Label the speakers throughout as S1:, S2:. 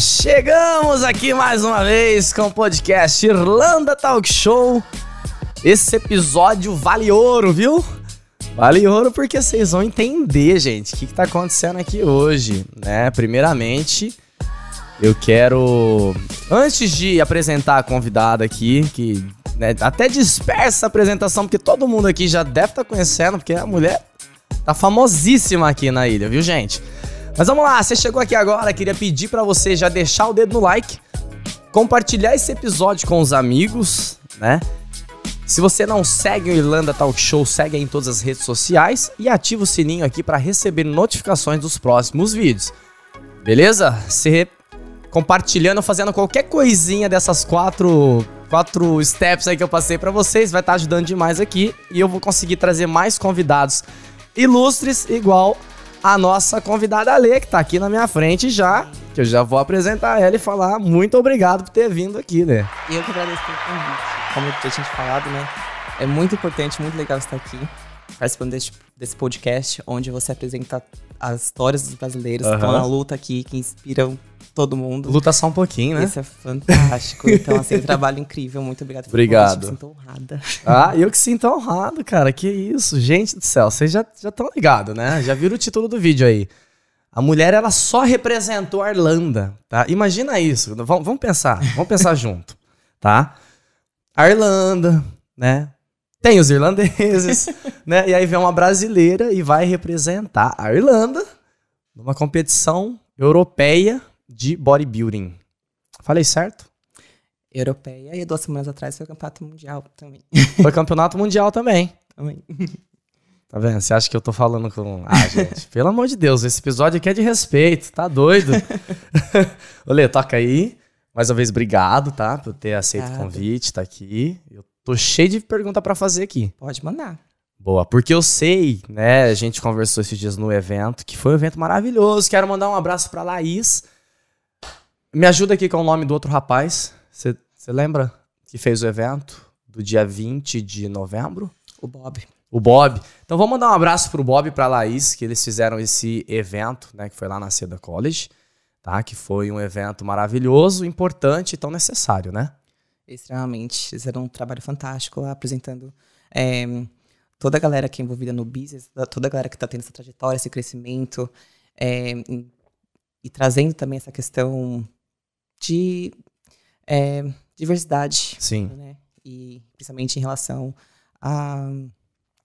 S1: Chegamos aqui mais uma vez com o podcast Irlanda Talk Show. Esse episódio vale ouro, viu? Vale ouro porque vocês vão entender, gente, o que, que tá acontecendo aqui hoje, né? Primeiramente, eu quero. Antes de apresentar a convidada aqui, que né, até dispersa a apresentação, porque todo mundo aqui já deve estar tá conhecendo, porque a mulher tá famosíssima aqui na ilha, viu, gente? Mas vamos lá, você chegou aqui agora, queria pedir para você já deixar o dedo no like, compartilhar esse episódio com os amigos, né? Se você não segue o Irlanda Talk Show, segue em todas as redes sociais e ativa o sininho aqui para receber notificações dos próximos vídeos. Beleza? Se compartilhando, fazendo qualquer coisinha dessas quatro quatro steps aí que eu passei para vocês, vai estar tá ajudando demais aqui e eu vou conseguir trazer mais convidados ilustres igual a nossa convidada Lê, que tá aqui na minha frente já, que eu já vou apresentar ela e falar muito obrigado por ter vindo aqui, né?
S2: Eu que agradeço pelo convite. Como eu tinha falado, né? É muito importante, muito legal estar aqui, participando desse, desse podcast, onde você apresenta as histórias dos brasileiros uhum. que estão na luta aqui, que inspiram todo mundo.
S1: Luta só um pouquinho, né?
S2: Isso é fantástico. Então, assim, um trabalho incrível. Muito obrigado.
S1: Obrigado.
S2: Eu sinto honrada.
S1: Ah, eu que sinto honrado, cara. Que isso. Gente do céu, vocês já estão ligados, né? Já viram o título do vídeo aí. A mulher, ela só representou a Irlanda, tá? Imagina isso. Vamos, vamos pensar. Vamos pensar junto, tá? A Irlanda, né? Tem os irlandeses, né? E aí vem uma brasileira e vai representar a Irlanda numa competição europeia de bodybuilding. Falei certo?
S2: Europeia e duas semanas atrás foi campeonato mundial também.
S1: Foi campeonato mundial também.
S2: Também.
S1: Tá vendo? Você acha que eu tô falando com. Ah, gente, pelo amor de Deus, esse episódio aqui é de respeito, tá doido? Olê, toca aí. Mais uma vez, obrigado, tá? Por ter aceito o convite, tá aqui. Eu tô cheio de pergunta para fazer aqui.
S2: Pode mandar.
S1: Boa, porque eu sei, né? A gente conversou esses dias no evento, que foi um evento maravilhoso. Quero mandar um abraço pra Laís, me ajuda aqui com o nome do outro rapaz. Você lembra que fez o evento do dia 20 de novembro?
S2: O Bob.
S1: O Bob. Então vamos mandar um abraço pro Bob e pra Laís, que eles fizeram esse evento, né? Que foi lá na Seda College, tá? Que foi um evento maravilhoso, importante e tão necessário, né?
S2: Extremamente. Fizeram um trabalho fantástico lá, apresentando é, toda a galera que é envolvida no business, toda a galera que está tendo essa trajetória, esse crescimento, é, e trazendo também essa questão de é, diversidade.
S1: Sim.
S2: Né? E principalmente em relação a,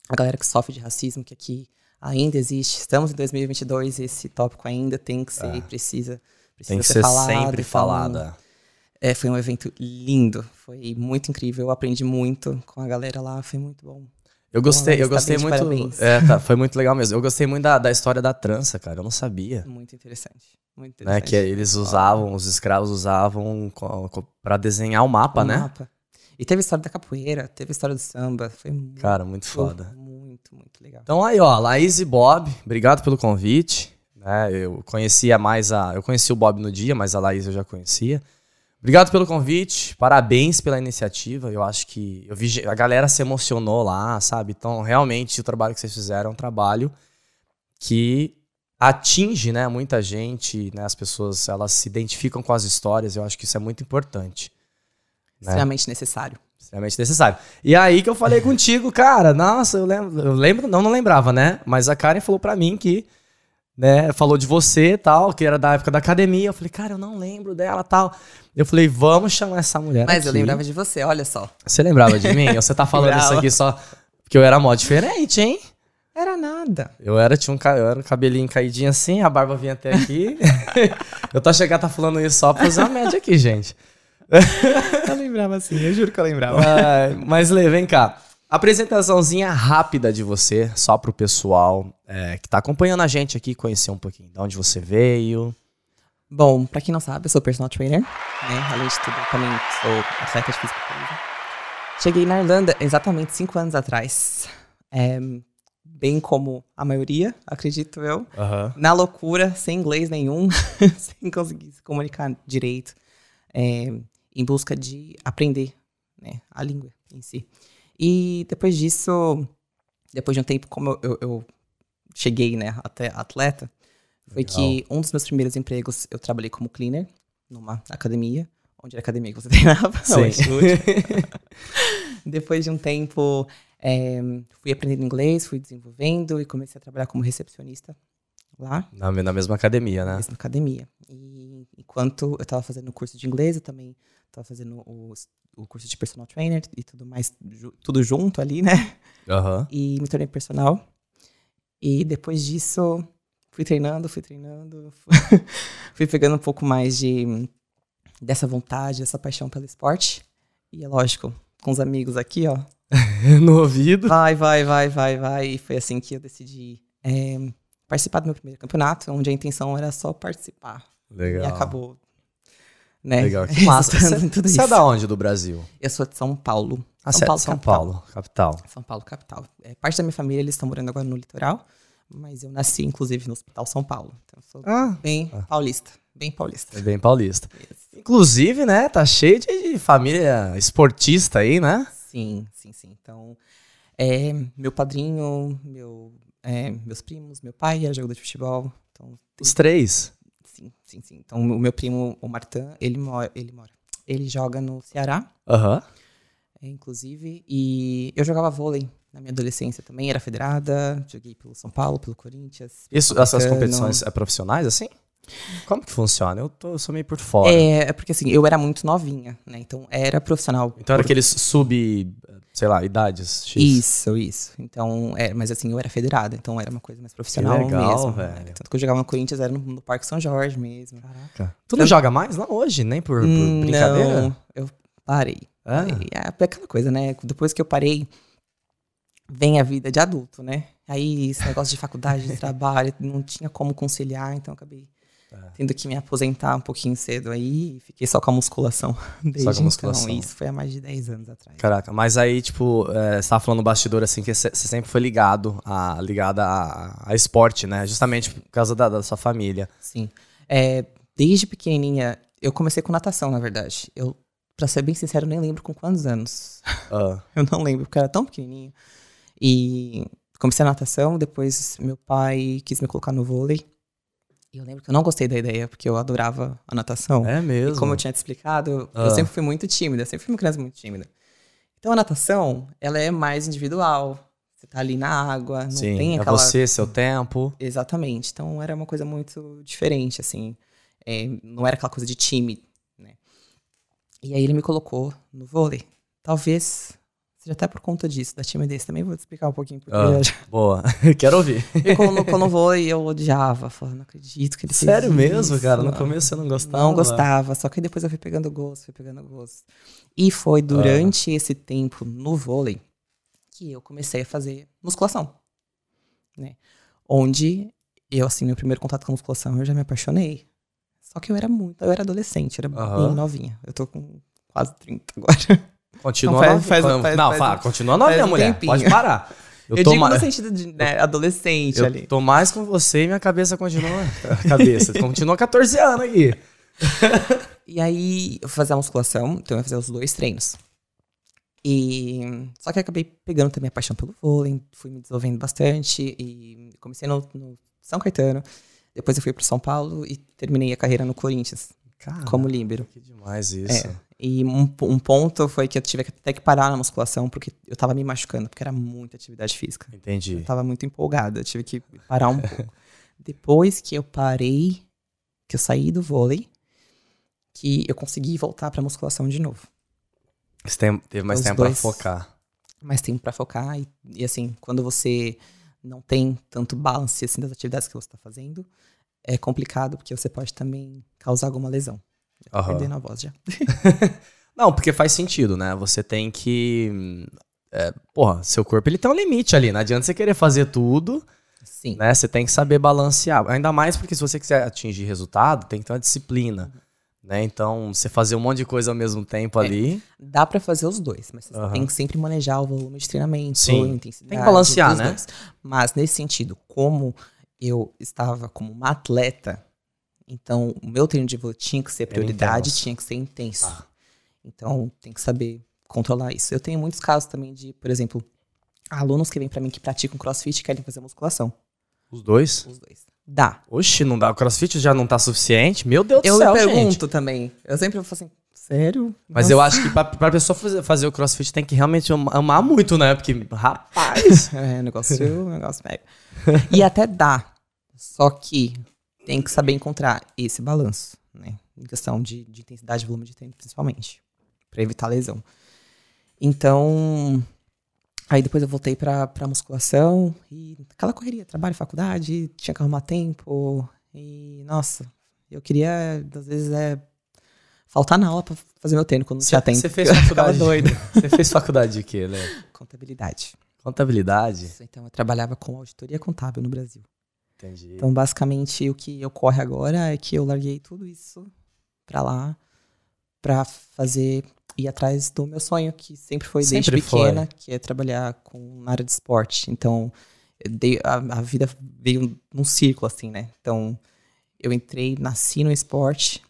S2: a galera que sofre de racismo, que aqui ainda existe. Estamos em 2022 e esse tópico ainda tem que ser, é. precisa, precisa
S1: tem que
S2: ser,
S1: ser
S2: falado,
S1: sempre falada.
S2: É, foi um evento lindo, foi muito incrível. Eu aprendi muito com a galera lá, foi muito bom.
S1: Eu gostei, eu gostei muito. É, tá, foi muito legal mesmo. Eu gostei muito da, da história da trança, cara. Eu não sabia.
S2: Muito interessante. Muito
S1: né, que eles usavam, os escravos usavam para desenhar o mapa, o né? Mapa.
S2: E teve a história da capoeira, teve a história do samba. Foi muito,
S1: Cara, muito foda.
S2: Muito, muito legal.
S1: Então aí, ó, Laís e Bob, obrigado pelo convite. Né, eu conhecia mais a. Eu conheci o Bob no dia, mas a Laís eu já conhecia. Obrigado pelo convite, parabéns pela iniciativa. Eu acho que eu vi a galera se emocionou lá, sabe? Então, realmente o trabalho que vocês fizeram é um trabalho que atinge, né, muita gente, né, as pessoas, elas se identificam com as histórias, eu acho que isso é muito importante.
S2: Né? Extremamente necessário.
S1: Extremamente necessário. E aí que eu falei contigo, cara, nossa, eu lembro, eu lembro, não, não lembrava, né, mas a Karen falou para mim que, né, falou de você tal, que era da época da academia, eu falei, cara, eu não lembro dela tal. Eu falei, vamos chamar essa mulher
S2: Mas
S1: aqui.
S2: eu lembrava de você, olha só.
S1: Você lembrava de mim? Você tá falando isso aqui só porque eu era mó diferente, hein?
S2: Era nada.
S1: Eu era, tinha um, eu era um cabelinho caidinho assim, a barba vinha até aqui. eu tô chegando tá falando isso só pra fazer uma média aqui, gente.
S2: eu lembrava assim, eu juro que eu lembrava.
S1: mas Lê, vem cá. Apresentaçãozinha rápida de você, só pro pessoal é, que tá acompanhando a gente aqui, conhecer um pouquinho de onde você veio.
S2: Bom, pra quem não sabe, eu sou personal trainer, né? Além de tudo, também sou atleta de física. Cheguei na Irlanda exatamente cinco anos atrás. É, bem como a maioria, acredito eu,
S1: uhum.
S2: na loucura, sem inglês nenhum, sem conseguir se comunicar direito, é, em busca de aprender né, a língua em si. E depois disso, depois de um tempo, como eu, eu, cheguei né, até atleta, foi que um dos meus primeiros empregos eu trabalhei como cleaner numa academia, onde era a academia que você treinava.
S1: Sim.
S2: Depois de um tempo, é, fui aprendendo inglês, fui desenvolvendo e comecei a trabalhar como recepcionista lá.
S1: Na, na mesma academia, né?
S2: Na mesma academia. E enquanto eu estava fazendo o curso de inglês, eu também estava fazendo o, o, curso de personal trainer e tudo mais, ju, tudo junto ali, né?
S1: Uhum.
S2: E me tornei personal. E depois disso, fui treinando, fui treinando, fui pegando um pouco mais de dessa vontade, dessa paixão pelo esporte. E é lógico, com os amigos aqui, ó.
S1: no ouvido.
S2: Vai, vai, vai, vai, vai. E foi assim que eu decidi é, participar do meu primeiro campeonato, onde a intenção era só participar.
S1: Legal.
S2: E acabou. Né?
S1: Legal, que massa. Você, você é da onde do Brasil?
S2: Eu sou de São Paulo.
S1: Ah, São Paulo, São capital. Paulo, capital.
S2: São Paulo, capital. É, parte da minha família, eles estão morando agora no litoral, mas eu nasci, inclusive, no Hospital São Paulo. Então, eu sou
S1: ah,
S2: bem
S1: ah.
S2: paulista. Bem paulista.
S1: É bem paulista. Isso. Inclusive, né, tá cheio de família esportista aí, né?
S2: Sim, sim, sim. Então, é, meu padrinho, meu, é, meus primos, meu pai era jogador de futebol. Então.
S1: Os três?
S2: Sim, sim, sim. Então, o meu primo, o Martin, ele mora, ele mora. Ele joga no Ceará.
S1: Aham. Uhum.
S2: É, inclusive, e eu jogava vôlei na minha adolescência também, era federada, joguei pelo São Paulo, pelo Corinthians.
S1: Isso, essas competições é profissionais assim? Como que funciona? Eu, tô, eu sou meio por fora.
S2: É, é porque assim, eu era muito novinha, né? Então era profissional.
S1: Então era aqueles sub, sei lá, idades
S2: X. Isso, isso. Então, é, mas assim, eu era federada, então era uma coisa mais profissional
S1: que legal,
S2: mesmo.
S1: velho.
S2: Né? Tanto que eu jogava no Corinthians, era no, no Parque São Jorge mesmo.
S1: Caraca. Tu não joga mais? Não hoje, nem por, por brincadeira?
S2: Não, eu parei.
S1: Ah.
S2: parei. É aquela coisa, né? Depois que eu parei, vem a vida de adulto, né? Aí esse negócio de faculdade, de trabalho, não tinha como conciliar, então acabei é. tendo que me aposentar um pouquinho cedo aí. Fiquei só com a musculação desde
S1: só com a musculação.
S2: então. Isso foi há mais de 10 anos atrás.
S1: Caraca, mas aí, tipo, é, você tava falando no bastidor, assim, que você sempre foi ligado a, ligada a, a, esporte, né? Justamente por causa da, da sua família.
S2: Sim. É, desde pequenininha, eu comecei com natação, na verdade. Eu, pra ser bem sincero, nem lembro com quantos anos.
S1: Uh.
S2: Eu não lembro, porque eu era tão pequenininho. E comecei a natação, depois meu pai quis me colocar no vôlei. Eu lembro que eu não gostei da ideia, porque eu adorava a natação.
S1: É mesmo?
S2: E como eu tinha te explicado,
S1: Ah.
S2: eu sempre fui muito tímida, sempre fui uma criança muito tímida. Então a natação, ela é mais individual. Você tá ali na água, não
S1: Sim,
S2: tem
S1: é
S2: aquela...
S1: você, seu tempo.
S2: Exatamente. Então era uma coisa muito diferente, assim. É, não era aquela coisa de time, né? E aí ele me colocou no vôlei. Talvez seja até por conta disso, da timidez. Também vou te explicar um pouquinho porque
S1: Ah.
S2: eu já
S1: Boa, quero ouvir.
S2: me colocou no vôlei eu odiava. Falando, não acredito que ele
S1: Sério mesmo,
S2: isso.
S1: cara? No começo você não gostava?
S2: Não gostava, só que depois eu fui pegando gosto, fui pegando gosto. E foi durante esse tempo no vôlei que eu comecei a fazer musculação, né? Onde eu, assim, meu primeiro contato com musculação, eu já me apaixonei. Só que eu era muito, eu era adolescente, era
S1: Aham.
S2: bem novinha. Eu tô com quase 30 agora.
S1: Continua
S2: Não, faz-
S1: novinha.
S2: faz- faz-
S1: não,
S2: faz
S1: fala, continua novinha,
S2: faz um
S1: mulher.
S2: tempinho.
S1: Pode parar.
S2: Eu,
S1: tô
S2: digo
S1: ma-
S2: no sentido de né, adolescente
S1: eu
S2: ali.
S1: tô mais com você e minha cabeça continua. cabeça. continua 14 anos aqui.
S2: E aí, eu fazia a musculação, então eu fazia os dois treinos. E só que eu acabei pegando também a paixão pelo vôlei, fui me desenvolvendo bastante e comecei no, no São Caetano. Depois eu fui pro São Paulo e terminei a carreira no Corinthians
S1: Cara,
S2: como líbero.
S1: que demais isso.
S2: É. E um, um ponto foi que eu tive que até que parar na musculação porque eu tava me machucando, porque era muita atividade física.
S1: Entendi.
S2: Eu tava muito empolgada, eu tive que parar um pouco. Depois que eu parei, que eu saí do vôlei, que eu consegui voltar pra musculação de novo.
S1: Você tem- teve mais
S2: Os
S1: tempo pra
S2: dois.
S1: focar.
S2: mais tempo pra focar e, e, assim, quando você não tem tanto balance assim das atividades que você está fazendo, é complicado porque você pode também causar alguma lesão.
S1: Aham.
S2: Perdendo a voz já.
S1: Não, porque faz sentido, né? Você tem que. é, porra, seu corpo ele tem um limite ali. Não adianta você querer fazer tudo,
S2: Sim.
S1: né? Você tem que saber balancear. Ainda mais porque se você quiser atingir resultado, tem que ter uma disciplina. Né? Então, você fazer um monte de coisa ao mesmo tempo
S2: É.
S1: ali.
S2: Dá pra fazer os dois, mas você
S1: Aham.
S2: tem que sempre manejar o volume de treinamento,
S1: Sim.
S2: a intensidade.
S1: Tem que balancear, né?
S2: dois. Mas nesse sentido, como eu estava como uma atleta, então o meu treino de voo tinha que ser prioridade, tinha que ser intenso.
S1: Ah.
S2: Então tem que saber controlar isso. Eu tenho muitos casos também de, por exemplo, alunos que vêm pra mim que praticam crossfit e querem fazer musculação.
S1: Os dois.
S2: Os dois. Dá.
S1: Oxi, não dá. O crossfit já não tá suficiente? Meu Deus
S2: Eu
S1: do céu,
S2: pergunto
S1: gente.
S2: também. Eu sempre falo assim, sério?
S1: Mas eu acho que pra, pra pessoa fazer, fazer o crossfit tem que realmente am- amar muito, né? Porque, rapaz.
S2: É, negócio, negócio pega. E até dá. Só que tem que saber encontrar esse balanço, né? Em questão de, de intensidade e volume de treino, principalmente. Pra evitar lesão. Então. Aí depois eu voltei pra, pra musculação e aquela correria, trabalho, faculdade, tinha que arrumar tempo. E, nossa, eu queria, às vezes, é faltar na aula pra fazer meu treino quando não tinha tempo.
S1: Você fez faculdade?
S2: doido.
S1: Você fez faculdade de quê, né?
S2: Contabilidade.
S1: Contabilidade?
S2: Isso, então eu trabalhava com auditoria contábil no Brasil.
S1: Entendi.
S2: Então, basicamente, o que ocorre agora é que eu larguei tudo isso pra lá pra fazer ir atrás do meu sonho, que sempre foi desde
S1: Sempre foi.
S2: pequena, que é trabalhar com na área de esporte. Então, dei- a, a vida veio num círculo assim, né? Então, eu entrei, nasci no esporte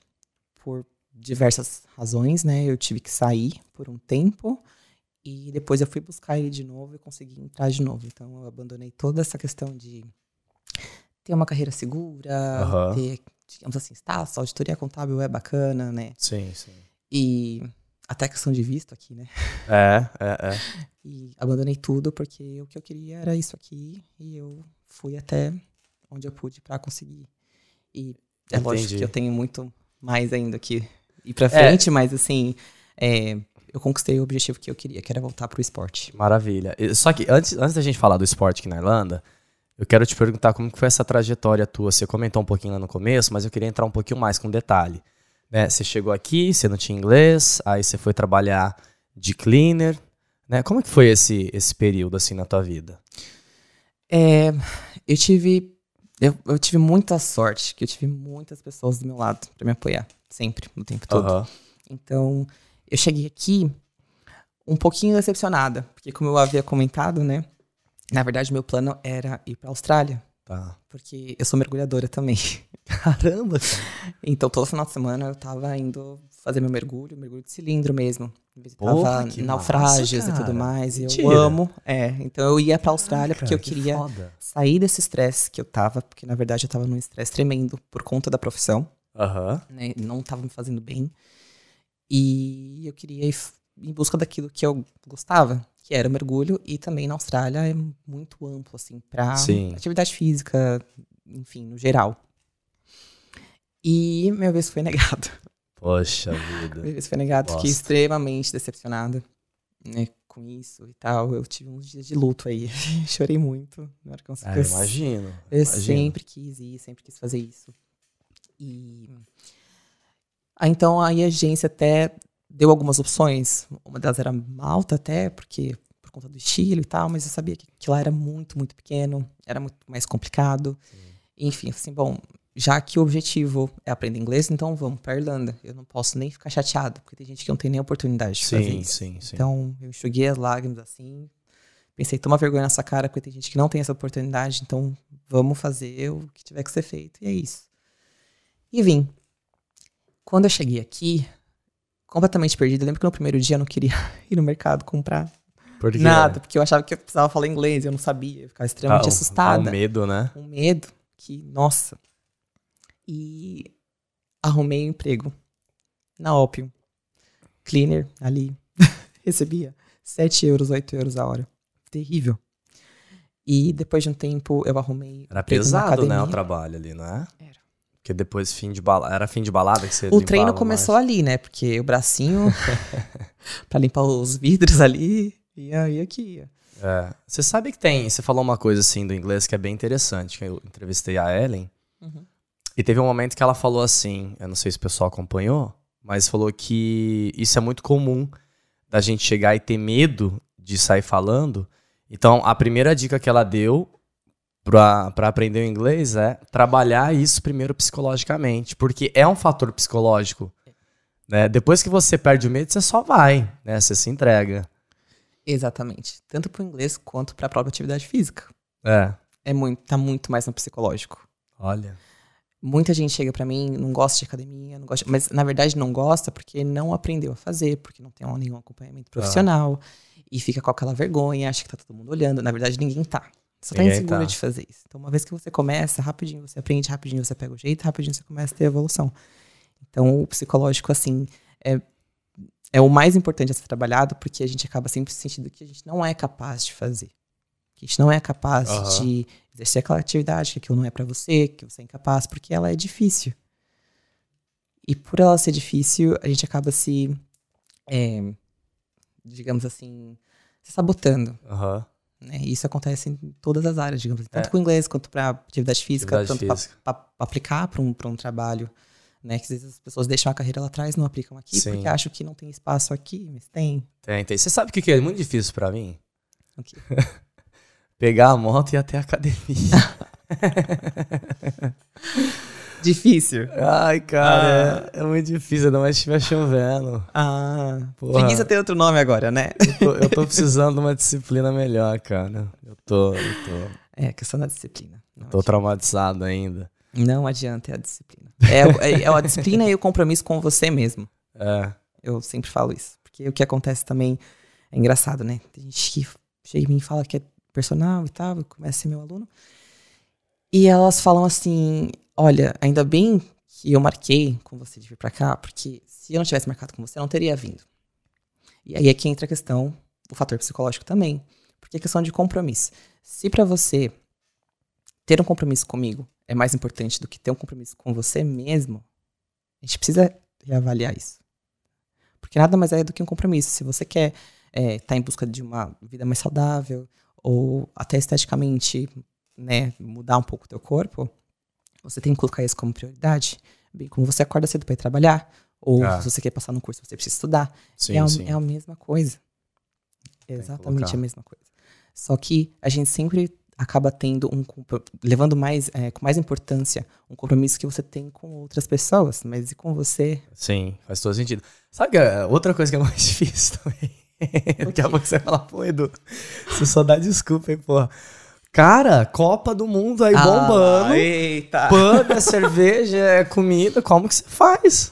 S2: por diversas razões, né? Eu tive que sair por um tempo e depois eu fui buscar ele de novo e consegui entrar de novo. Então, eu abandonei toda essa questão de ter uma carreira segura,
S1: Aham.
S2: ter, digamos assim, está, auditoria contábil é bacana, né?
S1: Sim, sim.
S2: E até questão de visto aqui, né?
S1: É, é, é.
S2: E abandonei tudo porque o que eu queria era isso aqui e eu fui até onde eu pude pra conseguir. E é lógico
S1: Entendi.
S2: que eu tenho muito mais ainda que ir pra frente, mas assim, é, eu conquistei o objetivo que eu queria, que era voltar pro esporte.
S1: Maravilha. Só que antes, antes da gente falar do esporte aqui na Irlanda, eu quero te perguntar como que foi essa trajetória tua. Você comentou um pouquinho lá no começo, mas eu queria entrar um pouquinho mais com detalhe. Né? Você chegou aqui, você não tinha inglês, aí você foi trabalhar de cleaner. Né? Como que foi esse, esse período assim na tua vida?
S2: É, eu tive eu, eu tive muita sorte, que eu tive muitas pessoas do meu lado pra me apoiar, sempre, o tempo todo.
S1: Aham.
S2: Então, eu cheguei aqui um pouquinho decepcionada, porque como eu havia comentado, né? Na verdade, meu plano era ir pra Austrália,
S1: Tá.
S2: porque eu sou mergulhadora também.
S1: Caramba!
S2: Então, todo final de semana eu tava indo fazer meu mergulho, mergulho de cilindro mesmo. Visitava
S1: que
S2: naufrágios
S1: massa,
S2: e tudo mais. E eu
S1: Mentira.
S2: amo. É, então eu ia pra Austrália porque eu
S1: que
S2: queria
S1: foda.
S2: sair desse estresse que eu tava, porque na verdade eu tava num estresse tremendo por conta da profissão
S1: Aham.
S2: né, não estava me fazendo bem. E eu queria ir em busca daquilo que eu gostava, que era o mergulho, e também na Austrália é muito amplo, assim, para atividade física, enfim, no geral. E meu vez foi negado.
S1: Poxa vida.
S2: Meu vez foi negado, fiquei extremamente decepcionada né, com isso e tal. Eu tive uns dias de luto aí, chorei muito. Na hora que eu
S1: Ah, imagino.
S2: eu
S1: imagino.
S2: sempre quis ir, sempre quis fazer isso. E ah, então aí a agência até deu algumas opções. Uma delas era Malta até, porque por conta do estilo e tal, mas eu sabia que, que lá era muito, muito pequeno, era muito mais complicado. Enfim, eu falei assim, bom, já que o objetivo é aprender inglês, então vamos pra Irlanda. Eu não posso nem ficar chateado, porque tem gente que não tem nem oportunidade de fazer
S1: Sim,
S2: isso.
S1: sim, sim.
S2: Então, eu enxuguei as lágrimas assim. Pensei, toma vergonha nessa cara, porque tem gente que não tem essa oportunidade, então vamos fazer o que tiver que ser feito. E é isso. E vim. Quando eu cheguei aqui, completamente perdido, eu lembro que no primeiro dia eu não queria ir no mercado comprar
S1: Por
S2: nada, porque eu achava que eu precisava falar inglês, eu não sabia, eu ficava extremamente
S1: Ah,
S2: assustada
S1: o medo, né?
S2: um medo que, nossa. E arrumei um emprego na Opium. Cleaner ali. Recebia 7 euros, 8 euros a hora. Terrível. E depois de um tempo eu arrumei.
S1: Era pesado, né, o trabalho ali, não é?
S2: Era.
S1: Porque depois fim de balada, era fim de balada que você
S2: O treino começou
S1: mais.
S2: ali, né? Porque o bracinho pra limpar os vidros ali. E aí aqui ia.
S1: É. Você sabe que tem, você falou uma coisa assim do inglês que é bem interessante, que eu entrevistei a Ellen,
S2: Uhum.
S1: e teve um momento que ela falou assim, eu não sei se o pessoal acompanhou, mas falou que isso é muito comum da gente chegar e ter medo de sair falando. Então, a primeira dica que ela deu pra pra aprender o inglês é trabalhar isso primeiro psicologicamente, porque é um fator psicológico. Né? Depois que você perde o medo, você só vai, né? Você se entrega.
S2: Exatamente. Tanto pro inglês quanto pra própria atividade física.
S1: É.
S2: É muito, tá muito mais no psicológico.
S1: Olha.
S2: Muita gente chega pra mim, não gosta de academia, não gosta, mas na verdade não gosta porque não aprendeu a fazer, porque não tem nenhum acompanhamento profissional e fica com aquela vergonha, acha que tá todo mundo olhando. Na verdade, ninguém tá. Você tá
S1: Ninguém
S2: insegura
S1: tá.
S2: de fazer isso. Então, uma vez que você começa, rapidinho você aprende, rapidinho você pega o jeito, rapidinho você começa a ter evolução. Então, o psicológico, assim, é, é o mais importante a ser trabalhado, porque a gente acaba sempre sentindo que a gente não é capaz de fazer. Que a gente não é capaz
S1: Aham.
S2: de exercer aquela atividade, que aquilo não é pra você, que você é incapaz, porque ela é difícil. E por ela ser difícil, a gente acaba se, é, digamos assim, se sabotando.
S1: Aham.
S2: Né? E isso acontece em todas as áreas, digamos assim, tanto
S1: É.
S2: com o inglês quanto para atividade física,
S1: Atividade
S2: tanto para aplicar para um, pra um trabalho. Né? Que às vezes as pessoas deixam a carreira lá atrás não aplicam aqui
S1: Sim.
S2: porque acham que não tem espaço aqui, mas tem.
S1: Tem, tem. Você sabe o que é muito difícil pra mim?
S2: O quê?
S1: Pegar a moto e ir até a academia.
S2: Difícil.
S1: Ai, cara, é, é muito difícil, ainda mais se estiver chovendo.
S2: Ah,
S1: Porra.
S2: preguiça tem outro nome agora, né?
S1: Eu tô, eu tô precisando de uma disciplina melhor, cara. Eu tô, eu tô,
S2: É, questão da disciplina. Não,
S1: tô traumatizado ainda.
S2: não adianta é a disciplina. É, é, é a disciplina e o compromisso com você mesmo.
S1: É.
S2: Eu sempre falo isso. Porque o que acontece também é engraçado, né? Tem gente que chega em mim e fala que é personal e tal, começa a ser meu aluno. E elas falam assim: olha, ainda bem que eu marquei com você de vir pra cá, porque se eu não tivesse marcado com você, eu não teria vindo. E aí é que entra a questão, o fator psicológico também. Porque é questão de compromisso. Se pra você ter um compromisso comigo é mais importante do que ter um compromisso com você mesmo, a gente precisa reavaliar isso. Porque nada mais é do que um compromisso. Se você quer estar em busca de uma vida mais saudável, ou até esteticamente, né, mudar um pouco o teu corpo, você tem que colocar isso como prioridade. Bem como você acorda cedo para ir trabalhar, ou
S1: Ah.
S2: se você quer passar num curso, você precisa estudar.
S1: Sim,
S2: é, a,
S1: sim.
S2: é a mesma coisa.
S1: que
S2: Exatamente a mesma coisa. Só que a gente sempre acaba tendo um levando mais é, com mais importância um compromisso que você tem com outras pessoas, mas e com você?
S1: Sim, faz todo sentido. Sabe que é outra coisa que é mais difícil também? Daqui a pouco você fala, pô, Edu, você só dá desculpa, hein, porra. Cara, Copa do Mundo aí bombando.
S2: Ah, eita.
S1: Pano, é cerveja, é comida, como que você faz?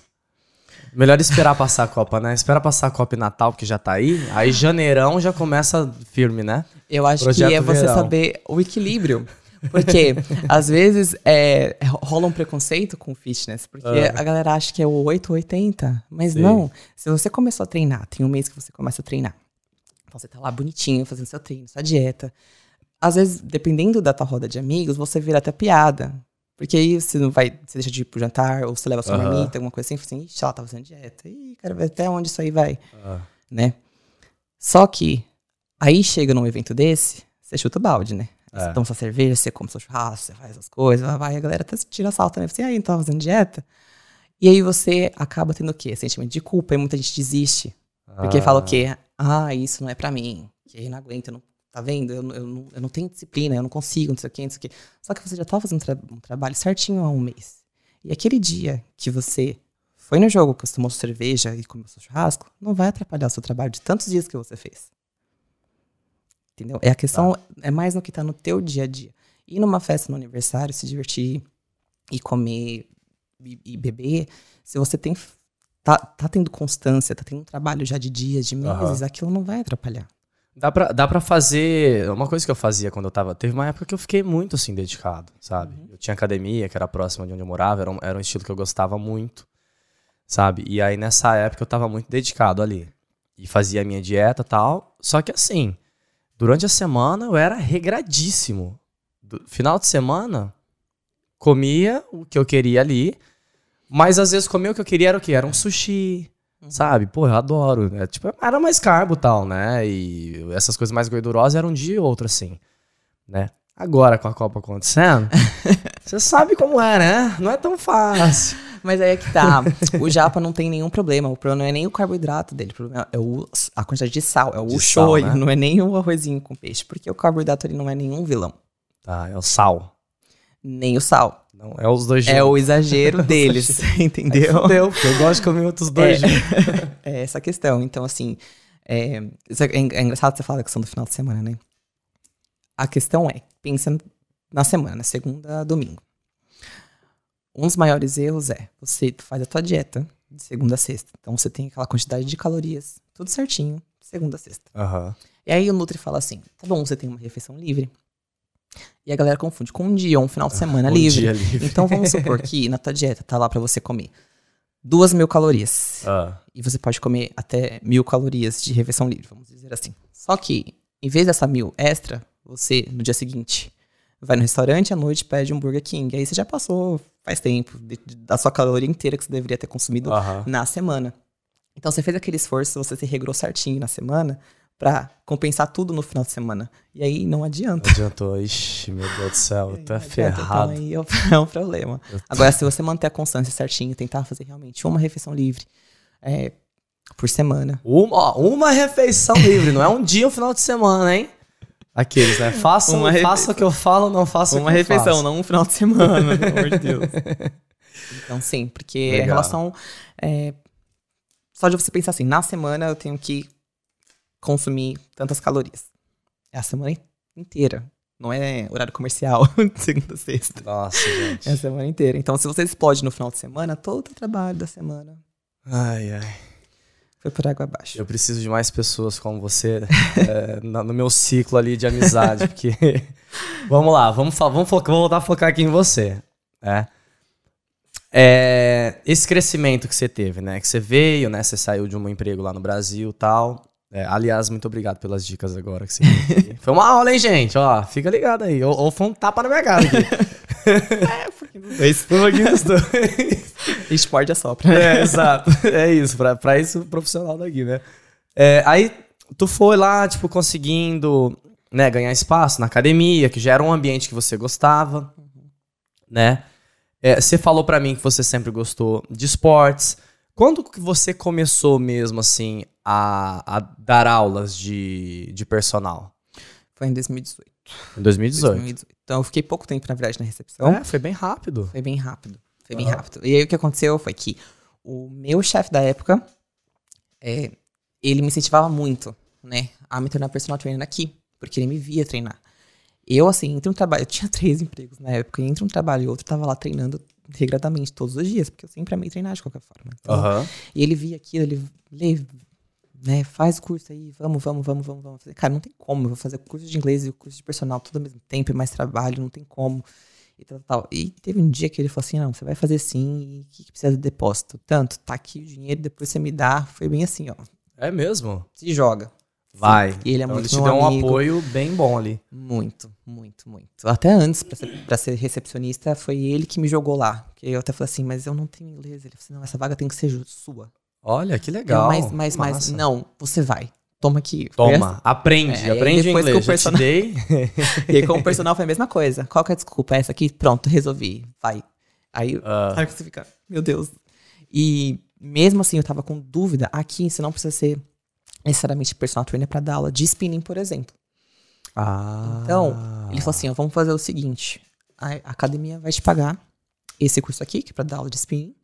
S1: Melhor esperar passar a Copa, né? Espera passar a Copa em Natal, porque já tá aí. Aí janeirão já começa firme, né?
S2: Eu acho
S1: Projeto
S2: que é você
S1: verão.
S2: saber o equilíbrio. Porque, às vezes, é, rola um preconceito com fitness. Porque
S1: Ah.
S2: a galera acha que é o 880. Mas
S1: Sim.
S2: não. Se você começou a treinar, tem um mês que você começa a treinar. Então você tá lá bonitinho, fazendo seu treino, sua dieta. Às vezes, dependendo da tua roda de amigos, você vira até piada. Porque aí você não vai, você deixa de ir pro jantar, ou você leva sua
S1: Aham.
S2: marmita, alguma coisa assim, assim, ixi, ela tá fazendo dieta. Ih, cara, vai até onde isso aí vai né? Só que aí chega num evento desse, você chuta o balde, né? Você
S1: É.
S2: toma sua cerveja, você come seu churrasco, você faz essas coisas, vai, vai, a galera até tira salto também. Você, aí, não tá fazendo dieta? E aí você acaba tendo o quê? Sentimento de culpa, e muita gente desiste. Porque
S1: Ah.
S2: fala o quê? Ah, isso não é pra mim. Que não aguento, eu não, tá vendo? Eu, não- eu, eu não tenho disciplina, eu não consigo, não sei o quê, não sei o quê. Só que você já tá fazendo tra- um trabalho certinho há um mês. E aquele dia que você foi no jogo, que você tomou cerveja e comeu seu churrasco, não vai atrapalhar o seu trabalho de tantos dias que você fez. Entendeu? É a questão, é mais no que tá no teu dia a dia. Ir numa festa no aniversário, se divertir e comer e, e beber, se você tem tá, tá tendo constância, tá tendo um trabalho já de dias, de meses, aquilo não vai atrapalhar.
S1: Dá pra, dá pra fazer. Uma coisa que eu fazia quando eu tava. Teve uma época que eu fiquei muito assim, dedicado, sabe? Eu tinha academia, que era próxima de onde eu morava, era um, era um estilo que eu gostava muito, sabe? E aí nessa época eu tava muito dedicado ali. E fazia a minha dieta e tal. Só que assim, durante a semana eu era regradíssimo. Do- final de semana, comia o que eu queria ali. Mas às vezes comia o que eu queria era o quê? Era um sushi, sabe? Pô, eu adoro. Né? Tipo, era mais carbo e tal, né? E essas coisas mais gordurosas eram um dia e outro, assim, né? Agora, com a Copa acontecendo, você sabe como é, né? Não é tão fácil.
S2: Mas aí é que tá. o japa não tem nenhum problema. O problema não é nem o carboidrato dele. O problema é o, a quantidade de sal. É o shoyu.
S1: né?
S2: Não é nem o arrozinho com peixe. Porque o carboidrato ele não é nenhum vilão.
S1: Tá, é o sal.
S2: Nem o sal.
S1: Não, é os dois
S2: É
S1: juntos.
S2: o exagero deles. entendeu?
S1: Porque eu gosto de comer outros dois
S2: É. É essa a questão. Então, assim, é, isso é, é engraçado você falar da questão do final de semana, né? A questão é, pensa na semana, segunda a domingo. Um dos maiores erros é, você faz a tua dieta de segunda a sexta. Então, você tem aquela quantidade de calorias, tudo certinho, segunda a sexta.
S1: Aham.
S2: E aí o Nutri fala assim, tá bom, você tem uma refeição livre, E a galera confunde com um dia ou um final de semana
S1: Um
S2: livre.
S1: dia livre.
S2: Então vamos supor que na tua dieta tá lá pra você comer duas mil calorias.
S1: Ah,
S2: E você pode comer até mil calorias de refeição livre, vamos dizer assim. Só que, em vez dessa mil extra, você, no dia seguinte, vai no restaurante à noite pede um Burger King. Aí você já passou faz tempo de- de- da sua caloria inteira que você deveria ter consumido
S1: Aham.
S2: na semana. Então você fez aquele esforço, você se regrou certinho na semana pra compensar tudo no final de semana. E aí não adianta.
S1: Não adiantou. Ixi, meu Deus do céu,
S2: Não adianta,
S1: ferrado.
S2: Então aí é um- é problema. Agora, se você manter a constância certinho, tentar fazer realmente uma refeição livre é, por semana.
S1: Uma, ó, uma refeição livre, não é um dia, um final de semana, hein? Aqueles, né? Faça,
S2: Uma
S1: faça o que eu falo, não faça
S2: Uma refeição,
S1: faço.
S2: não um final de semana, pelo amor de Deus. Então, sim, porque
S1: Legal.
S2: em relação. é, só de você pensar assim, na semana eu tenho que consumir tantas calorias. É a semana inteira. Não é horário comercial, segunda a sexta.
S1: Nossa, gente.
S2: É a semana inteira. Então, se você explode no final de semana, todo o trabalho da semana
S1: Ai, ai.
S2: foi por água abaixo.
S1: Eu preciso de mais pessoas como você é, no meu ciclo ali de amizade, porque... vamos lá, vamos, vamos, focar, voltar a focar aqui em você, né? É, esse crescimento que você teve, né? Que você veio, né? Você saiu de um emprego lá no Brasil e tal. É, aliás, muito obrigado pelas dicas agora. Foi uma aula, hein, gente? Ó, fica ligado aí. Ou, ou foi um tapa na minha cara aqui. Um pouquinho dos dois.
S2: Esporte é sopra.
S1: É, exato. É isso, pra, pra isso profissional daqui, né? É, aí tu foi lá, tipo, conseguindo né, ganhar espaço na academia, que já era um ambiente que você gostava, né? É, você falou pra mim que você sempre gostou de esportes. Quando que você começou mesmo, assim, a, a dar aulas de, de personal?
S2: Foi em 2018.
S1: Em 2018.
S2: 2018. Então, eu fiquei pouco tempo, na verdade, na recepção.
S1: É, foi bem rápido.
S2: Foi bem rápido. Foi bem rápido. E aí o que aconteceu foi que o meu chefe da época, é, ele me incentivava muito, né, a me tornar personal trainer aqui, porque ele me via treinar. Eu, assim, entre um trabalho, eu tinha três empregos na época, entre um trabalho e outro, eu tava lá treinando regradamente todos os dias, porque eu sempre amei treinar de qualquer forma. Então,
S1: Aham.
S2: E ele via aquilo, ele né, faz o curso aí, vamos, vamos, vamos, vamos, vamos. Cara, não tem como, eu vou fazer o curso de inglês e o curso de personal tudo ao mesmo tempo, e mais trabalho, não tem como. E tal, tal. E teve um dia que ele falou assim, não, você vai fazer sim, e o que, que precisa de depósito? Tanto, tá aqui o dinheiro, depois você me dá. Foi bem assim, ó,
S1: É mesmo?
S2: se joga.
S1: Vai.
S2: E ele é
S1: Então,
S2: muito
S1: ele te deu um
S2: amigo.
S1: apoio bem bom ali.
S2: Muito, muito, muito. Até antes, pra ser, pra ser recepcionista, foi ele que me jogou lá. Porque eu até falei assim, mas eu não tenho inglês. Ele falou assim, não, essa vaga tem que ser sua.
S1: Olha, que legal.
S2: mas, mas, mas, não, você vai. Toma aqui.
S1: Toma, aprende,
S2: É,
S1: aprende
S2: depois que
S1: inglês.
S2: o
S1: Já te
S2: personal-. E aí, como personal, foi a mesma coisa. Qual que é a desculpa? Essa aqui? Pronto, resolvi. Vai. Aí,
S1: Ah.
S2: aí você fica, meu Deus. E mesmo assim, eu tava com dúvida. Aqui, você não precisa ser necessariamente personal trainer pra dar aula de spinning, por exemplo.
S1: Ah.
S2: Então, ele falou assim, ó, vamos fazer o seguinte. A academia vai te pagar esse curso aqui, que é pra dar aula de spinning.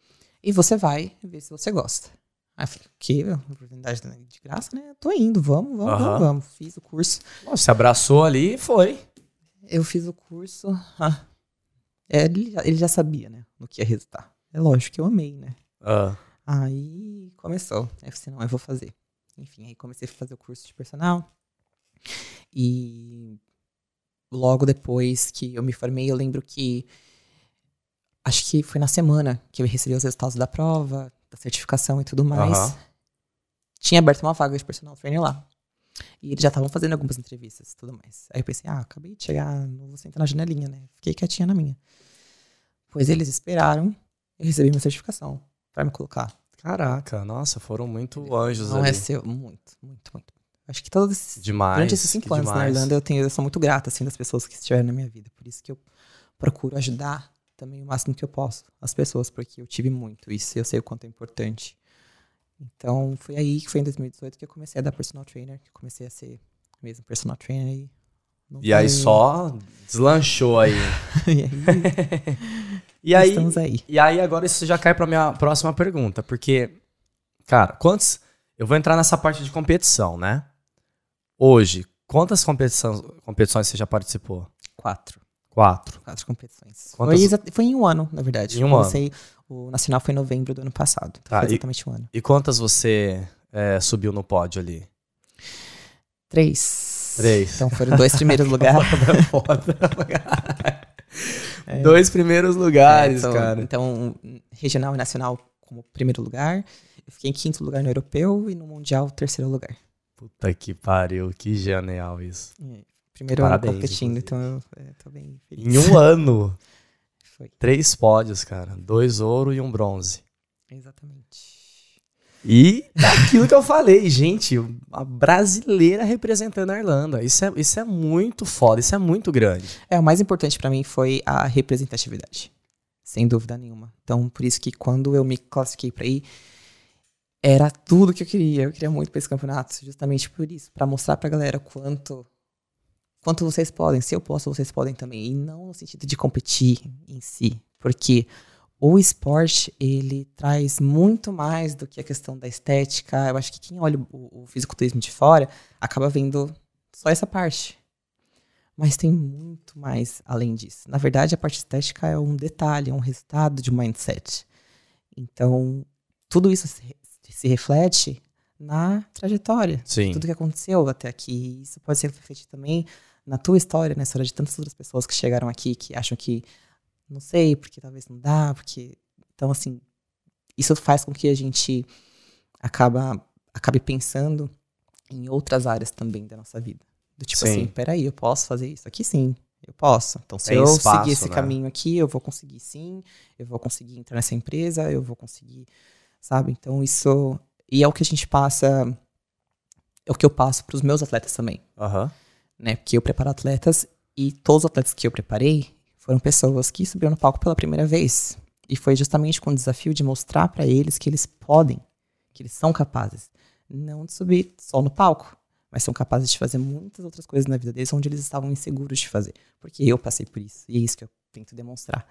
S2: E você vai ver se você gosta. Aí eu falei, que oportunidade de graça, né? Tô indo, vamos, vamos,
S1: Aham.
S2: vamos, vamos. Fiz o curso.
S1: Nossa, se abraçou ali e foi.
S2: Eu fiz o curso. ah, é, ele, já, ele já sabia, né? No que ia resultar. É lógico que eu amei, né?
S1: Ah.
S2: Aí começou. Aí eu falei, não, eu vou fazer. Enfim, aí comecei a fazer o curso de personal. E logo depois que eu me formei, eu lembro que. Acho que foi na semana que eu recebi os resultados da prova, da certificação e tudo mais.
S1: Aham.
S2: Tinha aberto uma vaga de personal trainer lá. E eles já estavam fazendo algumas entrevistas e tudo mais. Aí eu pensei, ah, acabei de chegar, não vou sentar na janelinha, né? Fiquei quietinha na minha. Pois eles esperaram, eu recebi minha certificação pra me colocar.
S1: Caraca, nossa, foram muito anjos
S2: Não
S1: ali.
S2: é seu, muito, muito, muito. Acho que todos esses,
S1: Demais.
S2: durante esses cinco anos na
S1: demais.
S2: Irlanda eu tenho, eu sou muito grata assim das pessoas que estiveram na minha vida. Por isso que eu procuro ajudar também o máximo que eu posso as pessoas, porque eu tive muito isso, e eu sei o quanto é importante. Então foi aí que foi em 2018 que eu comecei a dar personal trainer, que eu comecei a ser mesmo personal trainer e
S1: E aí só deslanchou aí.
S2: e aí,
S1: E aí,
S2: estamos aí.
S1: e aí agora isso já cai pra minha próxima pergunta, porque, cara, quantos... Eu vou entrar nessa parte de competição, né? Hoje, quantas competições, competições você já participou?
S2: Quatro.
S1: Quatro.
S2: Quatro competições.
S1: Quantas-
S2: Foi, foi em um ano, na verdade.
S1: Em um
S2: comecei, O nacional foi em novembro do ano passado.
S1: Tá,
S2: foi
S1: e-
S2: exatamente um ano.
S1: E quantas você é, subiu no pódio ali?
S2: Três.
S1: Três.
S2: Então foram dois primeiros lugares.
S1: Foda. Dois primeiros lugares,
S2: É, então,
S1: cara.
S2: Então, regional e nacional como primeiro lugar. Eu fiquei em quinto lugar no europeu e no mundial, terceiro lugar.
S1: Puta que pariu, que genial isso.
S2: Primeiro
S1: Parabéns,
S2: ano competindo,
S1: inclusive.
S2: então eu é, tô bem feliz.
S1: Em um ano,
S2: Foi,
S1: três pódios, cara. Dois ouro e um bronze.
S2: exatamente.
S1: E aquilo que eu falei, gente, a brasileira representando a Irlanda. Isso é, isso é muito foda, isso é muito grande.
S2: É, o mais importante pra mim foi a representatividade. Sem dúvida nenhuma. Então, por isso que quando eu me classifiquei pra ir, era tudo que eu queria. Eu queria muito pra esse campeonato, justamente por isso, Pra mostrar pra galera quanto quanto vocês podem. Se eu posso, vocês podem também. E não no sentido de competir em si, porque o esporte, ele traz muito mais do que a questão da estética. Eu acho que quem olha o, o fisiculturismo de fora acaba vendo só essa parte. Mas tem muito mais além disso. Na verdade, a parte estética é um detalhe, é um resultado de um mindset. Então, tudo isso se, se reflete na trajetória.
S1: Sim.
S2: Tudo que aconteceu até aqui. Isso pode se refletir também na tua história, na história de tantas outras pessoas que chegaram aqui, que acham que não sei, porque talvez não dá, porque. Então, assim, isso faz com que a gente acaba, acabe pensando em outras áreas também da nossa vida. Do tipo
S1: Sim.
S2: assim, peraí, eu posso fazer isso aqui sim. Eu posso. Então, se
S1: Tem
S2: eu
S1: espaço,
S2: seguir esse
S1: né?
S2: caminho aqui, eu vou conseguir sim. Eu vou conseguir entrar nessa empresa, eu vou conseguir, sabe? Então, isso. E é o que a gente passa. É o que eu passo para os meus atletas também
S1: Aham.
S2: Né? Porque eu preparo atletas e todos os atletas que eu preparei foram pessoas que subiram no palco pela primeira vez. E foi justamente com o desafio de mostrar para eles que eles podem, que eles são capazes. Não de subir só no palco, mas são capazes de fazer muitas outras coisas na vida deles onde eles estavam inseguros de fazer. Porque eu passei por isso. E é isso que eu tento demonstrar.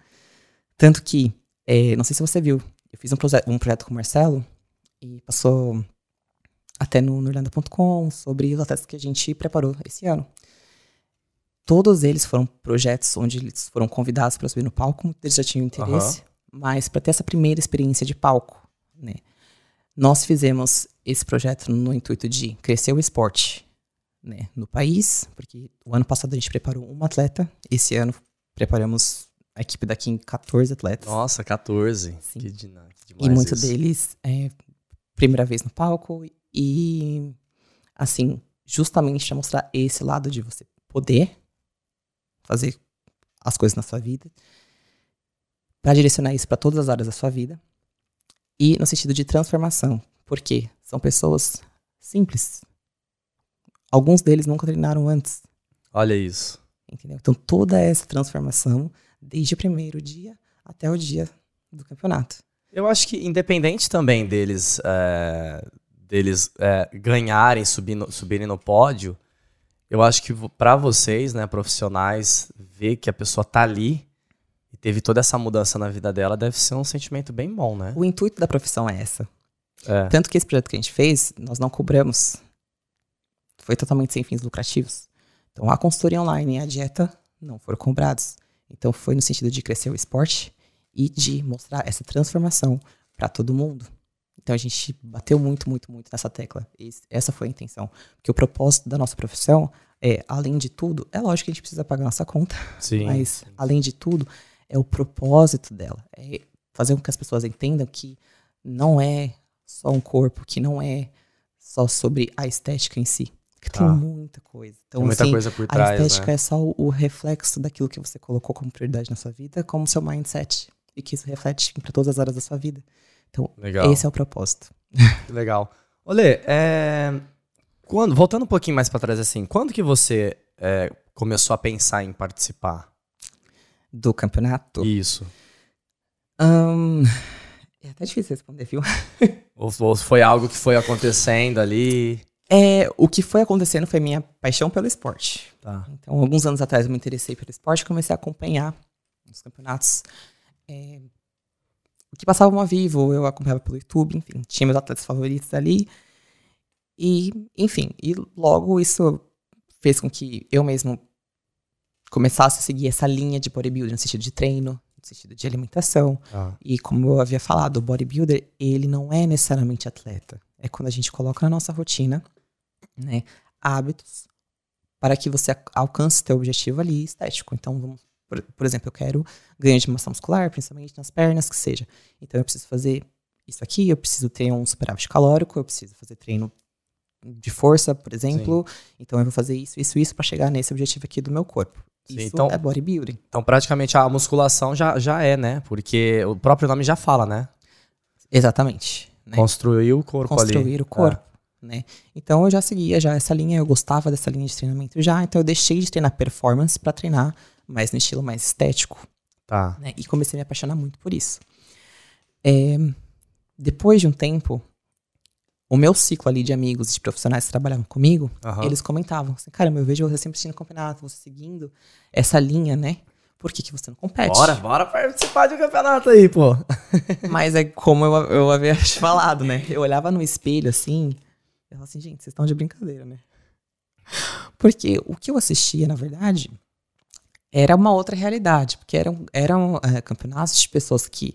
S2: Tanto que, é, não sei se você viu, eu fiz um, proje- um projeto com o Marcelo e passou até no, Irlanda.com sobre os atletas que a gente preparou esse ano. Todos eles foram projetos onde eles foram convidados para subir no palco, muitos deles já tinham interesse, mas para ter essa primeira experiência de palco, né? Nós fizemos esse projeto no intuito de crescer o esporte, né, no país, porque o ano passado a gente preparou uma atleta, esse ano preparamos a equipe daqui em 14 atletas.
S1: Nossa, 14.
S2: Sim.
S1: Que que
S2: E
S1: demais
S2: muitos
S1: isso.
S2: deles é primeira vez no palco e assim, justamente para mostrar esse lado de você poder fazer as coisas na sua vida, para direcionar isso para todas as áreas da sua vida e no sentido de transformação, porque são pessoas simples. Alguns deles nunca treinaram antes,
S1: Olha isso.
S2: entendeu? Então toda essa transformação desde o primeiro dia até o dia do campeonato.
S1: Eu acho que independente também deles, é, deles é, ganharem, subir no- subirem no pódio, eu acho que pra vocês, né, profissionais, ver que a pessoa tá ali e teve toda essa mudança na vida dela deve ser um sentimento bem bom, né?
S2: O intuito da profissão é essa.
S1: É.
S2: Tanto que esse projeto que a gente fez, nós não cobramos. Foi totalmente sem fins lucrativos. Então, a consultoria online e a dieta não foram cobrados. Então, foi no sentido de crescer o esporte e de mostrar essa transformação para todo mundo. Então, a gente bateu muito, muito, muito nessa tecla. Esse- essa foi a intenção. Porque o propósito da nossa profissão é, além de tudo, é lógico que a gente precisa pagar nossa conta,
S1: Sim.
S2: mas, além de tudo, é o propósito dela. É fazer com que as pessoas entendam que não é só um corpo, que não é só sobre a estética em si. Que tem
S1: Tá.
S2: muita coisa. Então,
S1: Tem muita
S2: assim,
S1: coisa por
S2: a
S1: trás,
S2: estética
S1: né?
S2: é só o, o reflexo daquilo que você colocou como prioridade na sua vida, como seu mindset. E que isso reflete para todas as áreas da sua vida. Então,
S1: Legal.
S2: esse é o propósito.
S1: Legal. Olê, é, quando, voltando um pouquinho mais pra trás, assim, quando que você é, começou a pensar em participar?
S2: Do campeonato.
S1: Isso.
S2: Ahn, é até difícil responder, viu?
S1: Ou, ou foi algo que foi acontecendo ali?
S2: É, o que foi acontecendo foi minha paixão pelo esporte.
S1: Tá.
S2: Então, alguns anos atrás eu me interessei pelo esporte e comecei a acompanhar os campeonatos. É, o que passavam ao vivo, eu acompanhava pelo YouTube, enfim, tinha meus atletas favoritos ali. E, enfim, e logo isso fez com que eu mesmo começasse a seguir essa linha de bodybuilding no sentido de treino, no sentido de alimentação.
S1: Ah,
S2: E como eu havia falado, o bodybuilder, ele não é necessariamente atleta. É quando a gente coloca na nossa rotina, né, hábitos para que você alcance seu objetivo ali estético. Então, vamos, por, por, exemplo, eu quero ganhar de massa muscular, principalmente nas pernas, que seja. Então, eu preciso fazer isso aqui, eu preciso ter um superávit calórico, eu preciso fazer treino de força, por exemplo. Sim. Então, eu vou fazer isso, isso, isso para chegar nesse objetivo aqui do meu corpo. Sim, isso então, é bodybuilding.
S1: Então, praticamente, a musculação já, já é, né? Porque o próprio nome já fala, né?
S2: Exatamente.
S1: Né? Construir o corpo
S2: Construir ali. Construir o corpo. É né? Então eu já seguia já essa linha, eu gostava dessa linha de treinamento já, então eu deixei de treinar performance para treinar mais no estilo mais estético.
S1: Tá.
S2: Né? E comecei a me apaixonar muito por isso. É, depois de um tempo, o meu ciclo ali de amigos, de profissionais que trabalhavam comigo, uhum. eles comentavam assim, cara, eu vejo você sempre assistindo campeonato, você seguindo essa linha, né? Por que, que você não compete?
S1: Bora, bora participar de um campeonato aí, pô.
S2: Mas é como eu, eu havia falado, né? Eu olhava no espelho, assim, eu falo assim, gente, vocês estão de brincadeira, né? Porque o que eu assistia, na verdade, era uma outra realidade. Porque eram, eram é, campeonatos de pessoas que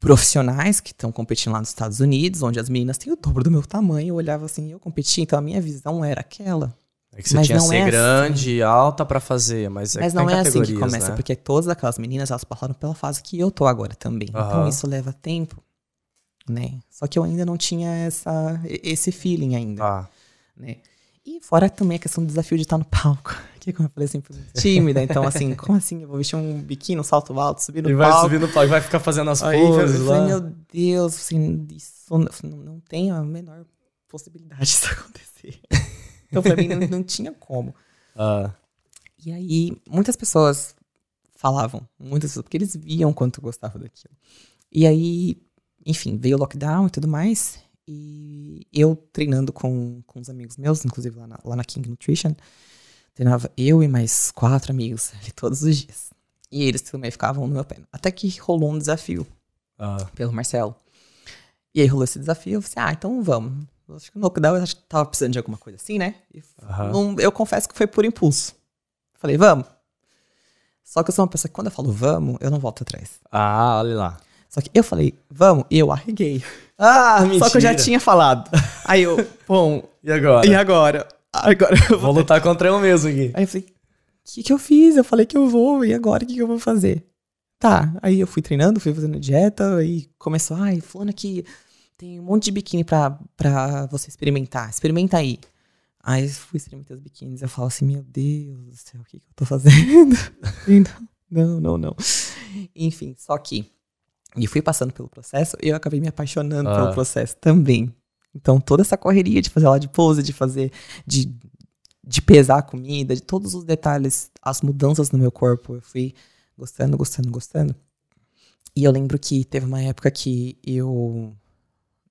S2: profissionais que estão competindo lá nos Estados Unidos, onde as meninas têm o dobro do meu tamanho. Eu olhava assim, eu competia, então a minha visão era aquela.
S1: É que você mas tinha que ser é grande, assim. alta para fazer, mas é
S2: Mas não é assim que começa, né? porque todas aquelas meninas, elas passaram pela fase que eu tô agora também. Uhum. Então isso leva tempo né? Só que eu ainda não tinha essa, esse feeling ainda, ah. né? E fora também a questão do desafio de estar no palco. Que, como eu falei, sempre tímida. Então, assim, como assim? Eu vou vestir um biquíni, um salto alto, subir no
S1: e
S2: palco. E
S1: vai subir no palco, vai ficar fazendo as Aí, poses
S2: eu falei, meu Deus, assim, isso não, não tem a menor possibilidade disso acontecer. Então, pra mim, não, não tinha como.
S1: Ah.
S2: E aí, muitas pessoas falavam, muitas pessoas, porque eles viam quanto eu gostava daquilo. E aí, enfim, veio o lockdown e tudo mais. E eu treinando com, com os amigos meus, inclusive lá na, lá na King Nutrition, treinava eu e mais quatro amigos ali todos os dias. E eles também ficavam no meu pé. Até que rolou um desafio
S1: ah.
S2: pelo Marcelo. E aí rolou esse desafio, eu falei, ah, então vamos. Eu acho que no lockdown eu acho que tava precisando de alguma coisa assim, né? Não, eu confesso que foi por impulso. Falei, vamos. Só que eu sou uma pessoa que quando eu falo vamos, eu não volto atrás.
S1: Ah, olha lá.
S2: Só que eu falei, vamos, e eu arreguei.
S1: Ah, mentira.
S2: Só que eu já tinha falado. Aí eu, bom.
S1: e agora?
S2: E agora? Agora
S1: eu vou, lutar contra eu mesmo aqui.
S2: Aí eu falei, o que, que eu fiz? Eu falei que eu vou, e agora o que, que eu vou fazer? Tá, aí eu fui treinando, fui fazendo dieta, aí começou, ai, fulano aqui tem um monte de biquíni pra, pra você experimentar. Experimenta aí. Aí eu fui experimentar os biquínis, eu falo assim, meu Deus do céu, o que, que eu tô fazendo? não, não, não. Enfim, só que e fui passando pelo processo eu acabei me apaixonando ah. pelo processo também. Então, toda essa correria de fazer lá de pose, de fazer, de, de pesar a comida, de todos os detalhes, as mudanças no meu corpo, eu fui gostando, gostando, gostando. E eu lembro que teve uma época que eu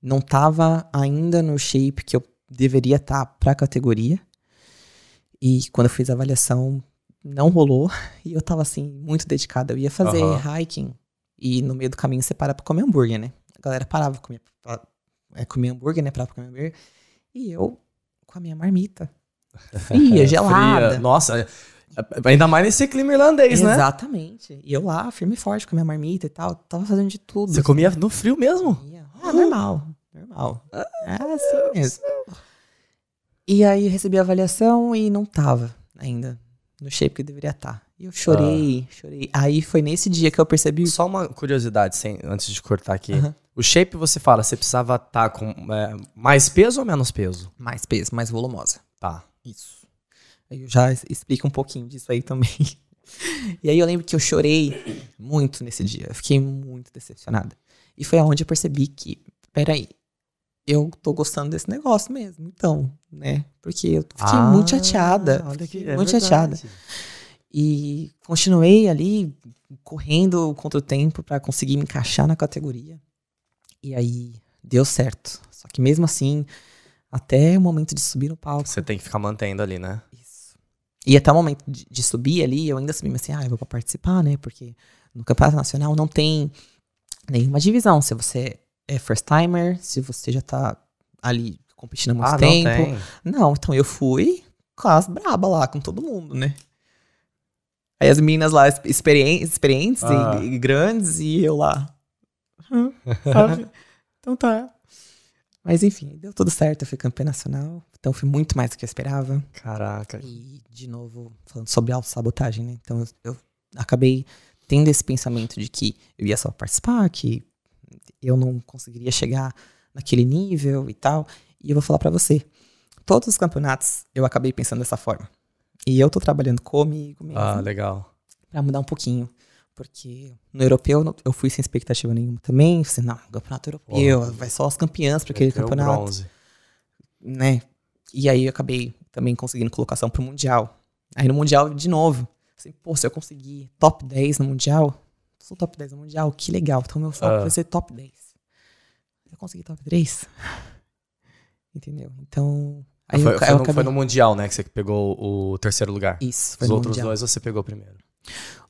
S2: não tava ainda no shape que eu deveria estar tá pra categoria. E quando eu fiz a avaliação, não rolou. E eu tava assim, muito dedicada. Eu ia fazer uhum. hiking e no meio do caminho você para pra comer hambúrguer, né? A galera parava pra, é, comer hambúrguer, né? Parava pra comer hambúrguer. E eu com a minha marmita. Fria, gelada. Fria.
S1: Nossa, ainda mais nesse clima irlandês,
S2: Exatamente. né? Exatamente. E eu lá, firme e forte, com a minha marmita e tal. Tava fazendo de tudo.
S1: Você assim. comia no frio mesmo?
S2: Ah, normal. Normal. É assim mesmo. E aí recebi a avaliação e não tava ainda no shape que deveria estar. Tá. E eu chorei, ah. chorei. Aí foi nesse dia que eu percebi.
S1: Só uma curiosidade, sem, antes de cortar aqui. O shape você fala, você precisava estar tá com é, mais peso ou menos peso?
S2: Mais peso, mais volumosa.
S1: Tá.
S2: Isso. Aí eu já explico um pouquinho disso aí também. e aí eu lembro que eu chorei muito nesse dia. Eu fiquei muito decepcionada. E foi aonde eu percebi que, peraí, eu tô gostando desse negócio mesmo, então, né? Porque eu fiquei ah, muito chateada. Olha que, é muito verdade. chateada. E continuei ali correndo contra o tempo para conseguir me encaixar na categoria. E aí deu certo. Só que mesmo assim, até o momento de subir no palco.
S1: Você tem que ficar mantendo ali, né?
S2: Isso. E até o momento de, de subir ali, eu ainda subi, mas assim, ah, eu vou pra participar, né? Porque no Campeonato Nacional não tem nenhuma divisão. Se você é first timer, se você já tá ali competindo há muito ah, tempo. Não, não, então eu fui com as braba lá, com todo mundo, né? Aí as meninas lá experientes, experientes ah. e, e, grandes, e eu lá. sabe? então tá. Mas enfim, deu tudo certo, eu fui campeã nacional, então fui muito mais do que eu esperava.
S1: Caraca.
S2: E, de novo, falando sobre autossabotagem, né? Então eu, eu acabei tendo esse pensamento de que eu ia só participar, que eu não conseguiria chegar naquele nível e tal. E eu vou falar para você, todos os campeonatos eu acabei pensando dessa forma. E eu tô trabalhando comigo mesmo.
S1: Ah, legal.
S2: Pra mudar um pouquinho. Porque no europeu eu fui sem expectativa nenhuma também. Falei, não, campeonato europeu, vai só as campeãs para aquele
S1: o
S2: campeonato.
S1: bronze.
S2: Né? E aí eu acabei também conseguindo colocação pro Mundial. Aí no Mundial, de novo. Assim, pô, se eu conseguir top 10 no Mundial, sou top 10 no Mundial, que legal. Então meu foco
S1: Ah.
S2: vai ser top 10. Eu consegui top 3. Entendeu? Então. Aí
S1: foi,
S2: eu,
S1: foi
S2: eu
S1: no,
S2: acabei.
S1: foi no Mundial, né, que você pegou o terceiro lugar.
S2: Isso, foi
S1: Os
S2: no
S1: outros
S2: Mundial.
S1: dois você pegou primeiro.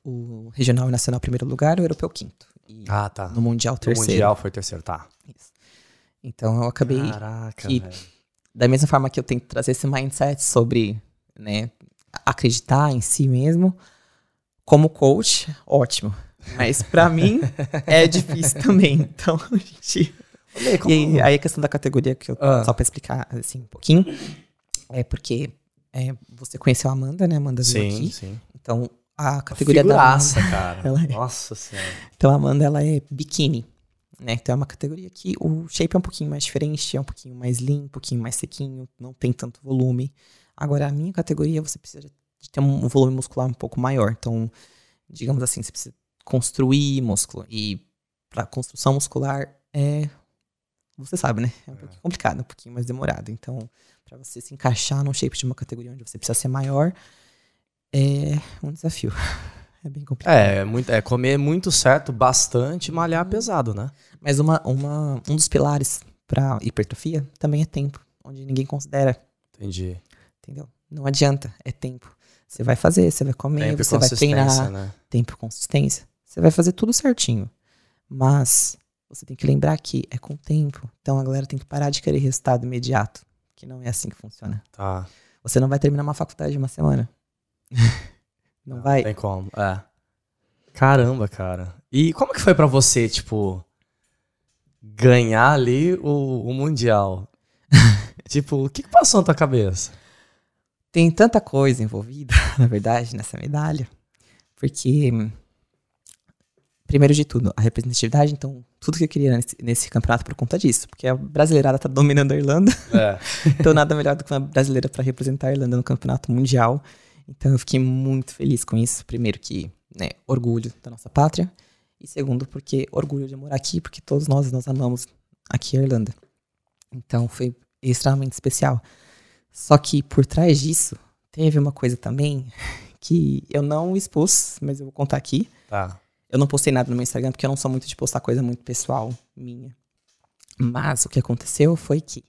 S2: O regional e nacional primeiro lugar, o europeu quinto. E
S1: Ah, tá.
S2: no Mundial
S1: No
S2: terceiro.
S1: Mundial foi terceiro, tá.
S2: Isso. Então eu acabei.
S1: Caraca,
S2: que-
S1: velho.
S2: da mesma forma que eu tento trazer esse mindset sobre, né, acreditar em si mesmo, como coach, ótimo. Mas pra mim é difícil também. Então, a gente.
S1: Como-
S2: E aí, a questão da categoria que eu
S1: Ah.
S2: só pra explicar assim um pouquinho, é porque é, você conheceu a Amanda, né? Amanda veio
S1: Sim,
S2: aqui.
S1: sim.
S2: Então a categoria da Amanda,
S1: cara.
S2: Ela é.
S1: Nossa senhora.
S2: então a Amanda ela é biquíni, né? Então é uma categoria que o shape é um pouquinho mais diferente, é um pouquinho mais limpo, um pouquinho mais sequinho, não tem tanto volume. Agora a minha categoria você precisa de ter um volume muscular um pouco maior. Então, digamos assim, você precisa construir músculo e para construção muscular é você sabe, né? É um pouquinho complicado, um pouquinho mais demorado. Então, para você se encaixar no shape de uma categoria onde você precisa ser maior é um desafio. É bem complicado.
S1: É, é muito, é comer muito certo, bastante, malhar pesado, né?
S2: Mas uma, uma, um dos pilares para hipertrofia também é tempo, onde ninguém considera,
S1: Entendi.
S2: entendeu? Não adianta, é tempo. Você vai fazer, você vai comer,
S1: Tempo
S2: você vai treinar,
S1: né?
S2: tempo e consistência. Você vai fazer tudo certinho. Mas você tem que lembrar que é com tempo. Então a galera tem que parar de querer resultado imediato, que não é assim que funciona.
S1: Tá.
S2: Você não vai terminar uma faculdade em uma semana. não vai.
S1: Tem como. É. Caramba, cara. E como que foi pra você, tipo, ganhar ali o, o Mundial? tipo, o que, que passou na tua cabeça?
S2: Tem tanta coisa envolvida, na verdade, nessa medalha. Porque, primeiro de tudo, a representatividade, então, tudo que eu queria nesse, nesse campeonato por conta disso. Porque a brasileirada tá dominando a Irlanda,
S1: É.
S2: então nada melhor do que uma brasileira para representar a Irlanda no campeonato mundial. Então eu fiquei muito feliz com isso. Primeiro que, né, orgulho da nossa pátria. E segundo, porque orgulho de morar aqui, porque todos nós, nós amamos aqui a Irlanda. Então foi extremamente especial. Só que por trás disso, teve uma coisa também que eu não expus, mas eu vou contar aqui.
S1: Tá.
S2: Eu não postei nada no meu Instagram porque eu não sou muito de postar coisa muito pessoal minha. Mas o que aconteceu foi que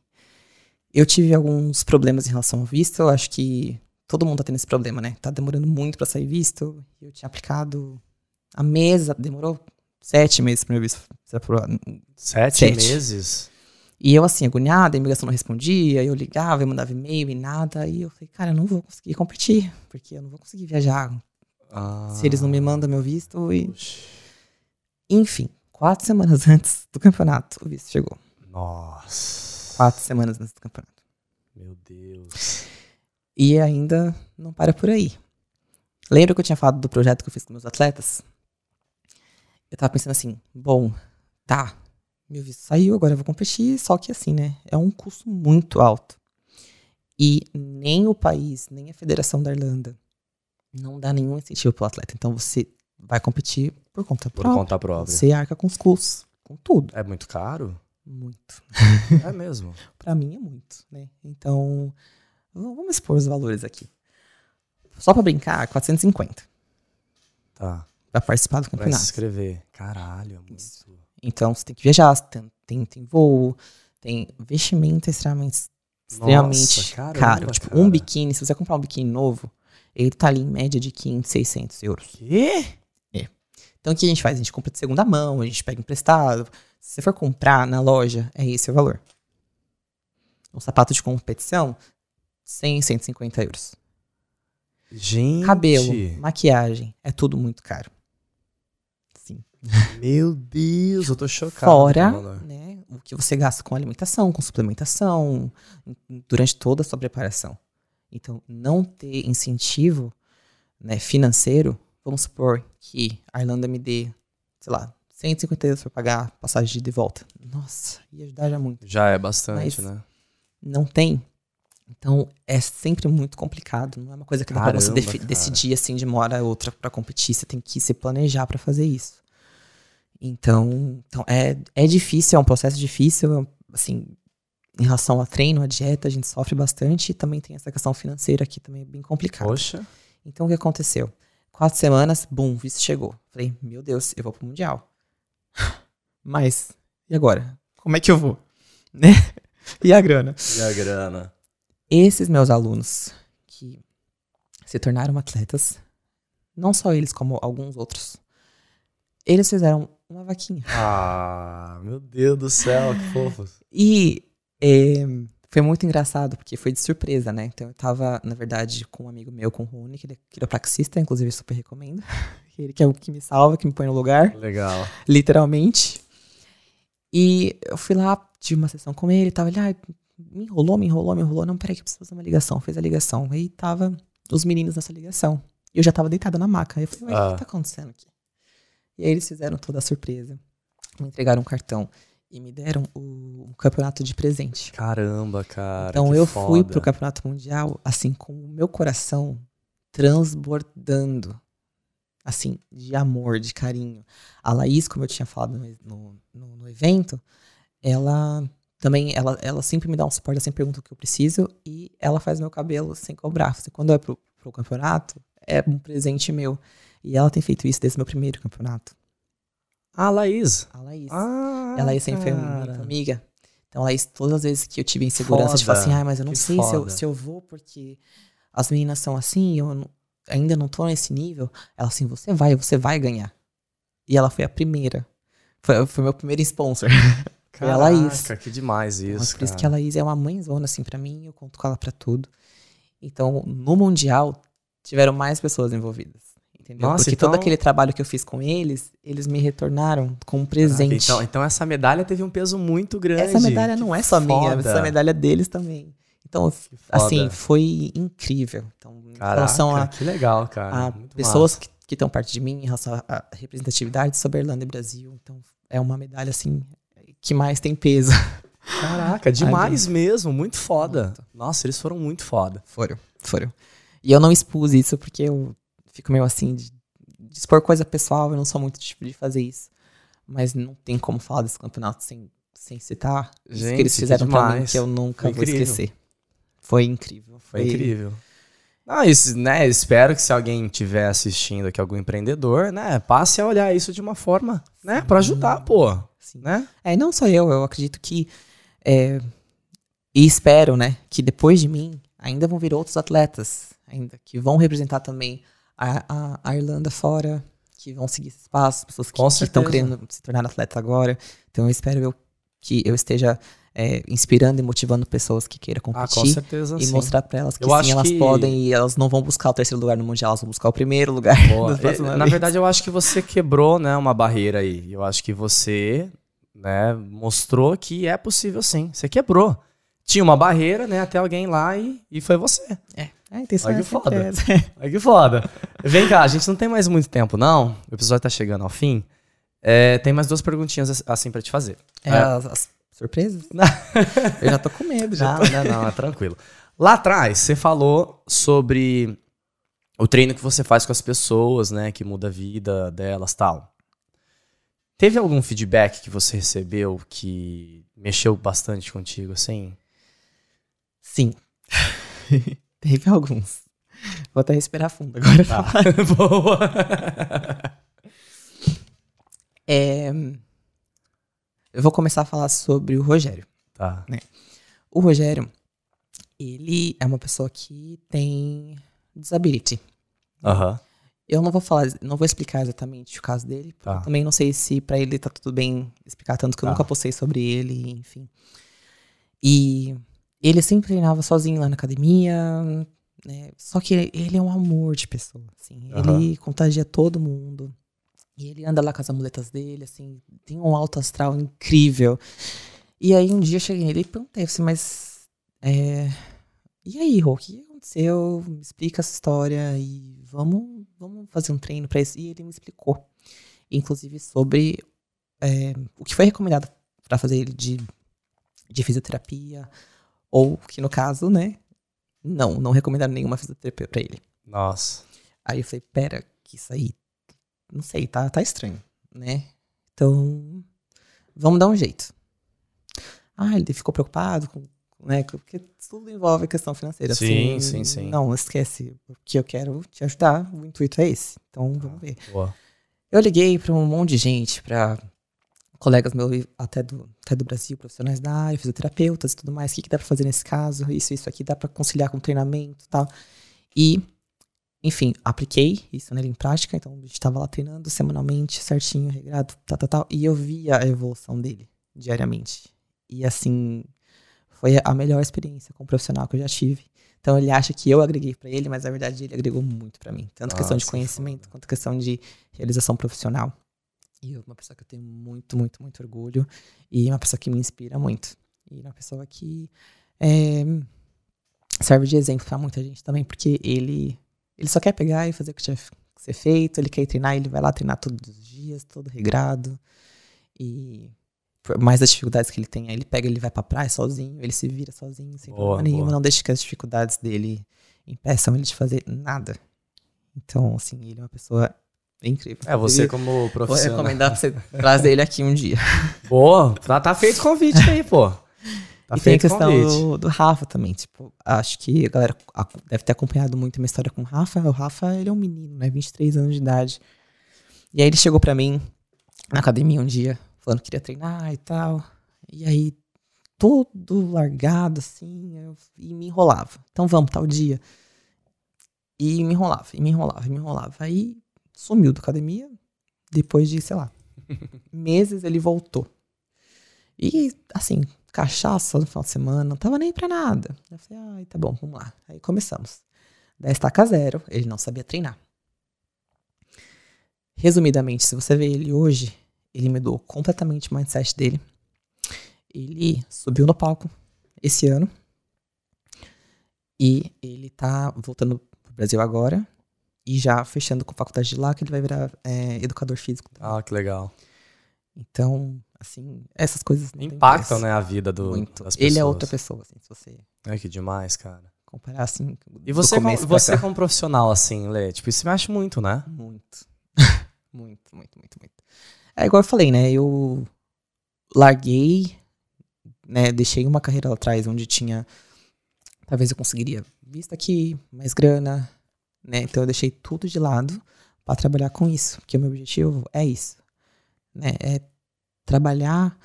S2: eu tive alguns problemas em relação ao visto. Eu acho que todo mundo tá tendo esse problema, né? Tá demorando muito pra sair visto. Eu tinha aplicado a mesa, demorou sete meses pro meu visto ser aprovado.
S1: Sete,
S2: Sete.
S1: meses?
S2: E eu, assim, agoniada, a imigração não respondia, eu ligava, eu mandava e-mail e nada. E eu falei, cara, eu não vou conseguir competir, porque eu não vou conseguir viajar
S1: Ah.
S2: se eles não me mandam meu visto. E... Enfim, quatro semanas antes do campeonato, o visto chegou.
S1: Nossa.
S2: Quatro semanas antes do campeonato.
S1: Meu Deus.
S2: E ainda não para por aí. Lembra que eu tinha falado do projeto que eu fiz com meus atletas? Eu tava pensando assim, bom, tá, meu visto saiu, agora eu vou competir, só que assim, né, é um custo muito alto. E nem o país, nem a Federação da Irlanda não dá nenhum incentivo pro atleta. Então você vai competir por conta
S1: Por
S2: própria.
S1: conta própria.
S2: Você arca com os custos, com tudo.
S1: É muito caro?
S2: Muito.
S1: É mesmo.
S2: Pra mim é muito, né? Então, vamos expor os valores aqui. Só pra brincar, 450
S1: Tá.
S2: pra participar do
S1: Pra se
S2: campeonato.
S1: inscrever. Caralho, é muito.
S2: Isso. Então, você tem que viajar, tem, tem, tem voo, tem investimento extremamente, extremamente
S1: Nossa, caramba,
S2: caro. Tipo,
S1: cara.
S2: um biquíni, se você comprar um biquíni novo, ele tá ali em média de 500, 600 euros.
S1: Quê?
S2: Então, o que a gente faz? A gente compra de segunda mão, a gente pega emprestado. Se você for comprar na loja, é esse o valor. Um sapato de competição, 100, 150 euros.
S1: Gente.
S2: Cabelo, maquiagem, é tudo muito caro. Sim.
S1: Meu Deus, eu tô chocado.
S2: Fora, né, o que você gasta com alimentação, com suplementação, durante toda a sua preparação. Então, não ter incentivo né, financeiro, vamos supor que a Irlanda me dê, sei lá, 150 euros para pagar a passagem de ida e volta. Nossa, ia ajudar já muito.
S1: Já é bastante,
S2: Mas-
S1: né?
S2: Não tem. Então, é sempre muito complicado. Não é uma coisa que dá pra você
S1: cara.
S2: decidir assim de uma hora a outra para competir. Você tem que se planejar para fazer isso. Então, então é, é difícil, é um processo difícil. Assim, em relação a treino, a dieta, a gente sofre bastante. E também tem essa questão financeira aqui também é bem complicada.
S1: Poxa.
S2: Então, o que aconteceu? Quatro semanas, bum, o visto chegou. Falei, meu Deus, eu vou pro Mundial. Mas, e agora? Como é que eu vou? Né? E a grana?
S1: E a grana?
S2: Esses meus alunos que se tornaram atletas, não só eles, como alguns outros, eles fizeram uma vaquinha.
S1: Ah, meu Deus do céu, que fofos.
S2: E é, foi muito engraçado, porque foi de surpresa, né? Então eu tava, na verdade, com um amigo meu, com o Rony, que ele é quiropraxista, inclusive super recomendo. Ele que é o que me salva, que me põe no lugar,
S1: Legal.
S2: literalmente. E eu fui lá, tive uma sessão com ele, tava ele, ah, me enrolou, me enrolou, me enrolou. Não, peraí que eu preciso fazer uma ligação. Fez a ligação. Aí tava os meninos nessa ligação. E eu já tava deitada na maca. Aí eu falei, ué, o
S1: Ah.
S2: que tá acontecendo aqui? E aí eles fizeram toda a surpresa. Me entregaram um cartão e me deram o, um campeonato de presente.
S1: Caramba, cara.
S2: Então eu fui
S1: foda.
S2: pro campeonato mundial, assim, com o meu coração transbordando. Assim, de amor, de carinho. A Laís, como eu tinha falado no, no, no- evento, ela também, ela, ela sempre me dá um suporte, ela sempre pergunta o que eu preciso e ela faz meu cabelo sem cobrar. Assim, quando é pro, pro campeonato, é um presente meu. E ela tem feito isso desde o meu primeiro campeonato.
S1: Ah, Laís.
S2: A Laís.
S1: Ah,
S2: Ela aí sempre foi
S1: cara.
S2: muito amiga. Então, Laís, todas as vezes que eu tive insegurança de falar assim,
S1: Foda,
S2: ah, mas eu não
S1: que
S2: sei se eu,
S1: foda.
S2: se eu vou porque as meninas são assim, eu não- ainda não tô nesse nível. Ela assim, você vai, você vai ganhar. E ela foi a primeira. Foi, foi meu primeiro sponsor. Foi a Laís.
S1: Caraca, que demais isso,
S2: Mas por isso
S1: cara.
S2: que a Laís é uma mãezona, assim, pra mim. Eu conto com ela pra tudo. Então, no Mundial, tiveram mais pessoas envolvidas. Entendeu?
S1: Nossa,
S2: Porque
S1: então-
S2: todo aquele trabalho que eu fiz com eles, eles me retornaram com um presente.
S1: Então, então essa medalha teve um peso muito grande.
S2: Essa medalha não é só minha,
S1: foda.
S2: essa medalha é deles também. Então, assim, foi incrível. Então, em
S1: Caraca,
S2: relação a,
S1: que legal, cara.
S2: a
S1: Muito
S2: pessoas
S1: massa.
S2: que que estão perto de mim, em relação à- representatividade sobre a Irlanda e Brasil. Então, é uma medalha, assim, que mais tem peso.
S1: Caraca, demais mesmo. Muito foda. Nossa, eles foram muito foda.
S2: Foram, foram. E eu não expus isso porque eu fico meio assim, de, de expor coisa pessoal, eu não sou muito tipo de fazer isso. Mas não tem como falar desse campeonato sem, sem citar isso
S1: Gente,
S2: que eles
S1: que
S2: fizeram pra mim, que eu nunca
S1: Foi
S2: vou
S1: incrível.
S2: esquecer. Foi incrível.
S1: Foi incrível. Ah, isso, né? Espero que se alguém estiver assistindo aqui, algum empreendedor, né? Passe a olhar isso de uma forma, né? Pra ajudar, pô.
S2: Sim.
S1: Né?
S2: É, não só eu, eu acredito que. é, e espero, né, que depois de mim ainda vão vir outros atletas, ainda que vão representar também a, a, a Irlanda fora, que vão seguir esse espaço, pessoas que estão querendo se tornar atleta agora. Então eu espero eu, que eu esteja é, inspirando e motivando pessoas que queiram
S1: Ah, com
S2: competir.
S1: certeza
S2: e
S1: sim.
S2: mostrar pra elas que
S1: Eu
S2: sim, elas
S1: que-
S2: podem e elas não vão buscar o terceiro lugar no Mundial, elas vão buscar o primeiro lugar.
S1: É, Na verdade, eu acho que você quebrou, né, uma barreira aí. Eu acho que você, né, mostrou que é possível sim. Você quebrou. Tinha uma barreira, né, até alguém lá e, e foi você.
S2: É, a intenção
S1: Olha
S2: é
S1: que foda.
S2: essa.
S1: Olha que foda. Vem cá, a gente não tem mais muito tempo, não. O episódio tá chegando ao fim. É, tem mais duas perguntinhas assim pra te fazer.
S2: É,
S1: É.
S2: as, as surpresas? eu já tô com medo, já.
S1: Não, não, não, é tranquilo. Lá atrás, você falou sobre o treino que você faz com as pessoas, né? Que muda a vida delas tal. Teve algum feedback que você recebeu que mexeu bastante contigo, assim?
S2: Sim. Teve alguns. Vou até respirar fundo agora.
S1: Tá. Boa.
S2: É, eu vou começar a falar sobre o Rogério.
S1: Tá.
S2: O Rogério, ele é uma pessoa que tem disability.
S1: Aham.
S2: Eu não vou falar, não vou explicar exatamente o caso dele. porque
S1: Tá.
S2: eu também não sei se pra ele tá tudo bem explicar tanto que eu
S1: Tá.
S2: nunca postei sobre ele, enfim. E ele sempre treinava sozinho lá na academia, né? Só que ele, ele é um amor de pessoa, assim.
S1: Aham.
S2: Ele contagia todo mundo. E ele anda lá com as amuletas dele, assim, tem um alto astral incrível. E aí um dia eu cheguei nele e perguntei assim, mas. É, e aí, Rô, o que aconteceu? Me explica essa história e vamos, vamos fazer um treino para isso. E ele me explicou, inclusive, sobre é, o que foi recomendado para fazer ele de, de fisioterapia, ou que no caso, né? Não, não recomendaram nenhuma fisioterapia para ele.
S1: Nossa.
S2: Aí eu falei, pera, que isso aí, não sei, tá, tá estranho, né? Então, vamos dar um jeito. Ah, ele ficou preocupado com, né? Porque tudo envolve a questão financeira.
S1: Sim,
S2: assim,
S1: sim, sim.
S2: Não, esquece. O que eu quero te ajudar, o intuito é esse. Então, vamos ver.
S1: Boa.
S2: Eu liguei para um monte de gente, para colegas meus até do, até do Brasil, profissionais da área, fisioterapeutas e tudo mais. O que, que dá para fazer nesse caso? Isso, isso aqui dá para conciliar com treinamento e tal. E, enfim, apliquei isso nele em prática. Então, a gente estava lá treinando semanalmente, certinho, regrado, tal, tal, tal. E eu via a evolução dele diariamente. E, assim, foi a melhor experiência com o profissional que eu já tive. Então ele acha que eu agreguei para ele, mas na verdade ele agregou muito para mim, tanto questão de
S1: Nossa,
S2: conhecimento quanto questão de realização profissional. E uma pessoa que eu tenho muito, muito, muito orgulho e uma pessoa que me inspira muito. E uma pessoa que é, serve de exemplo para muita gente também, porque ele ele só quer pegar e fazer o que tinha que ser feito, ele quer treinar, ele vai lá treinar todos os dias, todo regrado. E por mais das dificuldades que ele tem, ele pega, ele vai pra praia sozinho, ele se vira sozinho, sem
S1: Boa,
S2: problema nenhuma,
S1: boa.
S2: não deixa que as dificuldades dele impeçam ele de fazer nada. Então, assim, ele é uma pessoa incrível.
S1: É, você como
S2: Vou
S1: profissional.
S2: recomendar pra você trazer ele aqui um dia.
S1: Boa, tá, tá feito o convite aí, pô. Tá
S2: e tem a
S1: feito o
S2: questão
S1: convite.
S2: do, do Rafa também. Tipo, acho que a galera deve ter acompanhado muito a minha história com o Rafa. O Rafa, ele é um menino, né? 23 anos de idade. E aí ele chegou pra mim na academia um dia, falando que queria treinar e tal. E aí, todo largado, assim, eu- e me enrolava. Então vamos, tal dia. E me enrolava, e me enrolava, e me enrolava. Aí sumiu da academia. Depois de, sei lá, meses ele voltou. E, assim, cachaça no final de semana, não tava nem pra nada. Eu falei, ai, tá bom, vamos lá. Aí começamos. Da estaca zero, ele não sabia treinar. Resumidamente, se você vê ele hoje, ele mudou completamente o mindset dele. Ele subiu no palco esse ano. E ele tá voltando pro Brasil agora. E já fechando com a faculdade de lá, que ele vai virar é, educador físico. também.
S1: Ah, que legal.
S2: Então, assim, essas coisas
S1: Impactam, né, a vida do,
S2: Muito.
S1: das pessoas.
S2: Ele é outra pessoa, assim, se você
S1: É que demais, cara.
S2: comparar assim.
S1: E você,
S2: começo pra
S1: você
S2: cá.
S1: como profissional, assim, Lê, tipo, isso mexe muito, né?
S2: Muito. muito, muito, muito, muito. É igual eu falei, né? Eu larguei, né? Deixei uma carreira lá atrás onde tinha. Talvez eu conseguiria vista aqui, mais grana, né? Então eu deixei tudo de lado para trabalhar com isso, porque o meu objetivo é isso, né? É trabalhar,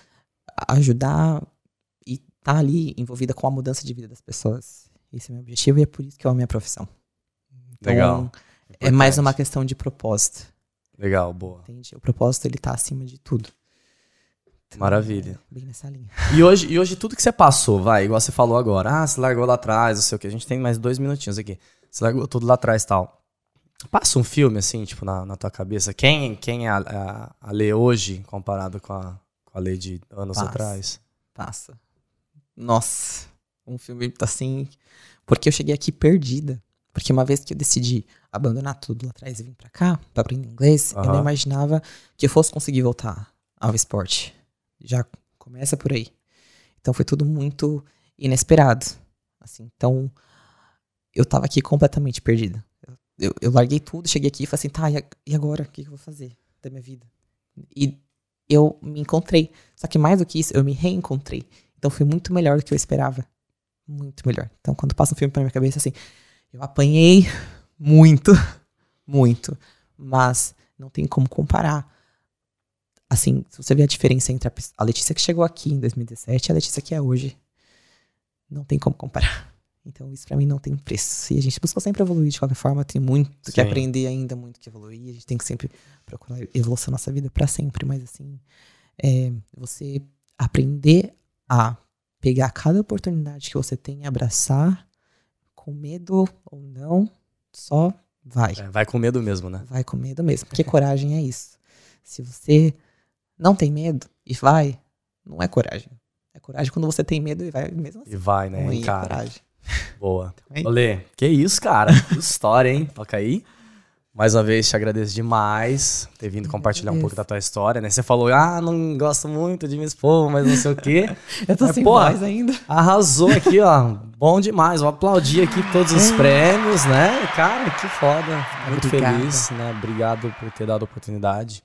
S2: ajudar e estar tá ali envolvida com a mudança de vida das pessoas. Esse é o meu objetivo e é por isso que eu amo a minha profissão. Então,
S1: Legal.
S2: É mais
S1: Importante.
S2: uma questão de propósito.
S1: Legal, boa.
S2: Entende? O propósito, ele tá acima de tudo. Então,
S1: Maravilha.
S2: é bem nessa linha.
S1: E hoje, e hoje tudo que você passou, vai, igual você falou agora, ah, você largou lá atrás, não sei o que, a gente tem mais dois minutinhos aqui. Você largou tudo lá atrás e tal. Passa um filme, assim, tipo, na, na tua cabeça. Quem, quem é a, a, a Lê hoje comparado com a, com a Lê de anos
S2: Passa.
S1: atrás?
S2: Passa. Nossa. Um filme assim. Porque eu cheguei aqui perdida. Porque uma vez que eu decidi abandonar tudo lá atrás e vir pra cá, pra aprender inglês, eu não imaginava que eu fosse conseguir voltar ao esporte. Já começa por aí. Então foi tudo muito inesperado. Assim, então eu tava aqui completamente perdida. Eu, eu larguei tudo, cheguei aqui e falei assim, tá, e agora? O que eu vou fazer da minha vida? E eu me encontrei. Só que mais do que isso, eu me reencontrei. Então foi muito melhor do que eu esperava. Muito melhor. Então quando passa um filme pela minha cabeça, assim, eu apanhei muito, muito. Mas não tem como comparar. Assim, se você ver a diferença entre a, a Letícia que chegou aqui em 2017 e a Letícia que é hoje, não tem como comparar. Então isso pra mim não tem preço. E a gente busca sempre evoluir de qualquer forma, tem muito que
S1: Sim.
S2: aprender ainda, muito que evoluir. A gente tem que sempre procurar evolução na nossa vida pra sempre, mas assim, é, você aprender a pegar cada oportunidade que você tem e abraçar, com medo ou não, só vai.
S1: É, vai com medo mesmo, né?
S2: Vai com medo mesmo, porque coragem é isso. Se você não tem medo e vai, não é coragem. É coragem quando você tem medo e vai mesmo assim.
S1: E vai, né,
S2: Não é
S1: cara?
S2: coragem.
S1: Boa. Olê, que isso, cara? Que história, hein? Toca aí. Mais uma vez, te agradeço demais ter vindo compartilhar um pouco da tua história, né? Você falou, ah, não gosto muito de me expor, mas não sei o quê.
S2: Eu tô
S1: Mas,
S2: sem
S1: porra,
S2: voz ainda.
S1: Arrasou aqui, ó. Bom demais. Vou aplaudir aqui todos os prêmios, né? Cara, que foda. Muito
S2: Obrigada.
S1: feliz, né? Obrigado por ter dado a oportunidade,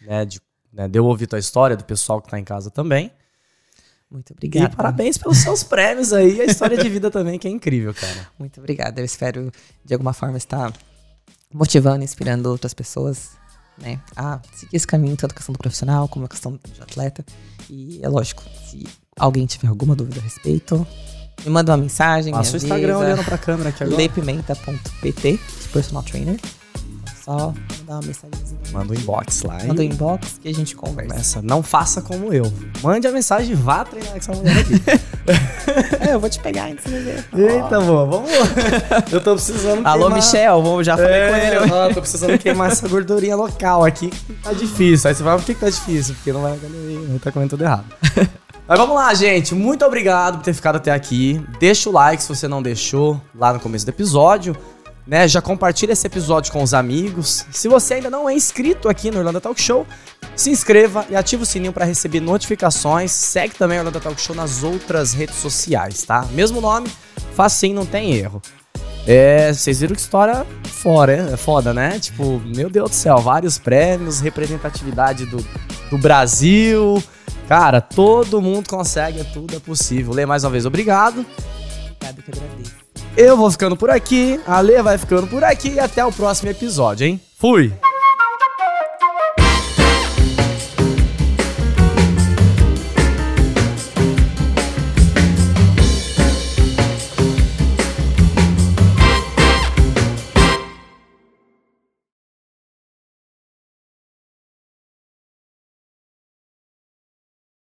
S1: né? De, né, de eu ouvir tua história, do pessoal que tá em casa também.
S2: Muito
S1: E
S2: obrigada.
S1: parabéns pelos seus prêmios aí, e a história de vida também, que é incrível, cara.
S2: Muito obrigada. Eu espero, de alguma forma, estar motivando, inspirando outras pessoas, né? A seguir esse caminho, tanto a questão do profissional como a questão de atleta. E é lógico, se alguém tiver alguma dúvida a respeito, me manda uma mensagem.
S1: Passa o Instagram olhando pra câmera aqui agora.
S2: lepimenta.pt, personal trainer. Só mandar uma mensagenzinha.
S1: Manda um inbox lá,
S2: Manda um inbox que a gente conversa.
S1: Começa. Não faça como eu. Mande a mensagem e vá treinar com essa mulher aqui.
S2: É, eu vou te pegar antes de ver.
S1: Eita, boa, vamos lá. Eu tô precisando
S2: Alô,
S1: queimar-
S2: Michel, vou, já falei com
S1: É,
S2: ele.
S1: ó, tô precisando queimar essa gordurinha local aqui. Tá difícil. Aí você fala, por que, que tá difícil? Porque não vai na galeria, vai tá comendo tudo errado. Mas vamos lá, gente. Muito obrigado por ter ficado até aqui. Deixa o like se você não deixou lá no começo do episódio. Né, já compartilha esse episódio com os amigos. Se você ainda não é inscrito aqui no Orlando Talk Show, se inscreva e ativa o sininho para receber notificações. Segue também o Orlando Talk Show nas outras redes sociais, tá? Mesmo nome, facinho, não tem erro. É, vocês viram que história fora, é foda, né? Tipo, meu Deus do céu, vários prêmios, representatividade do, do Brasil. Cara, todo mundo consegue, é tudo é possível. Lê mais uma vez, obrigado.
S2: Obrigada que agradeço.
S1: Eu vou ficando por aqui, a Lê vai ficando por aqui e até o próximo episódio, hein? Fui!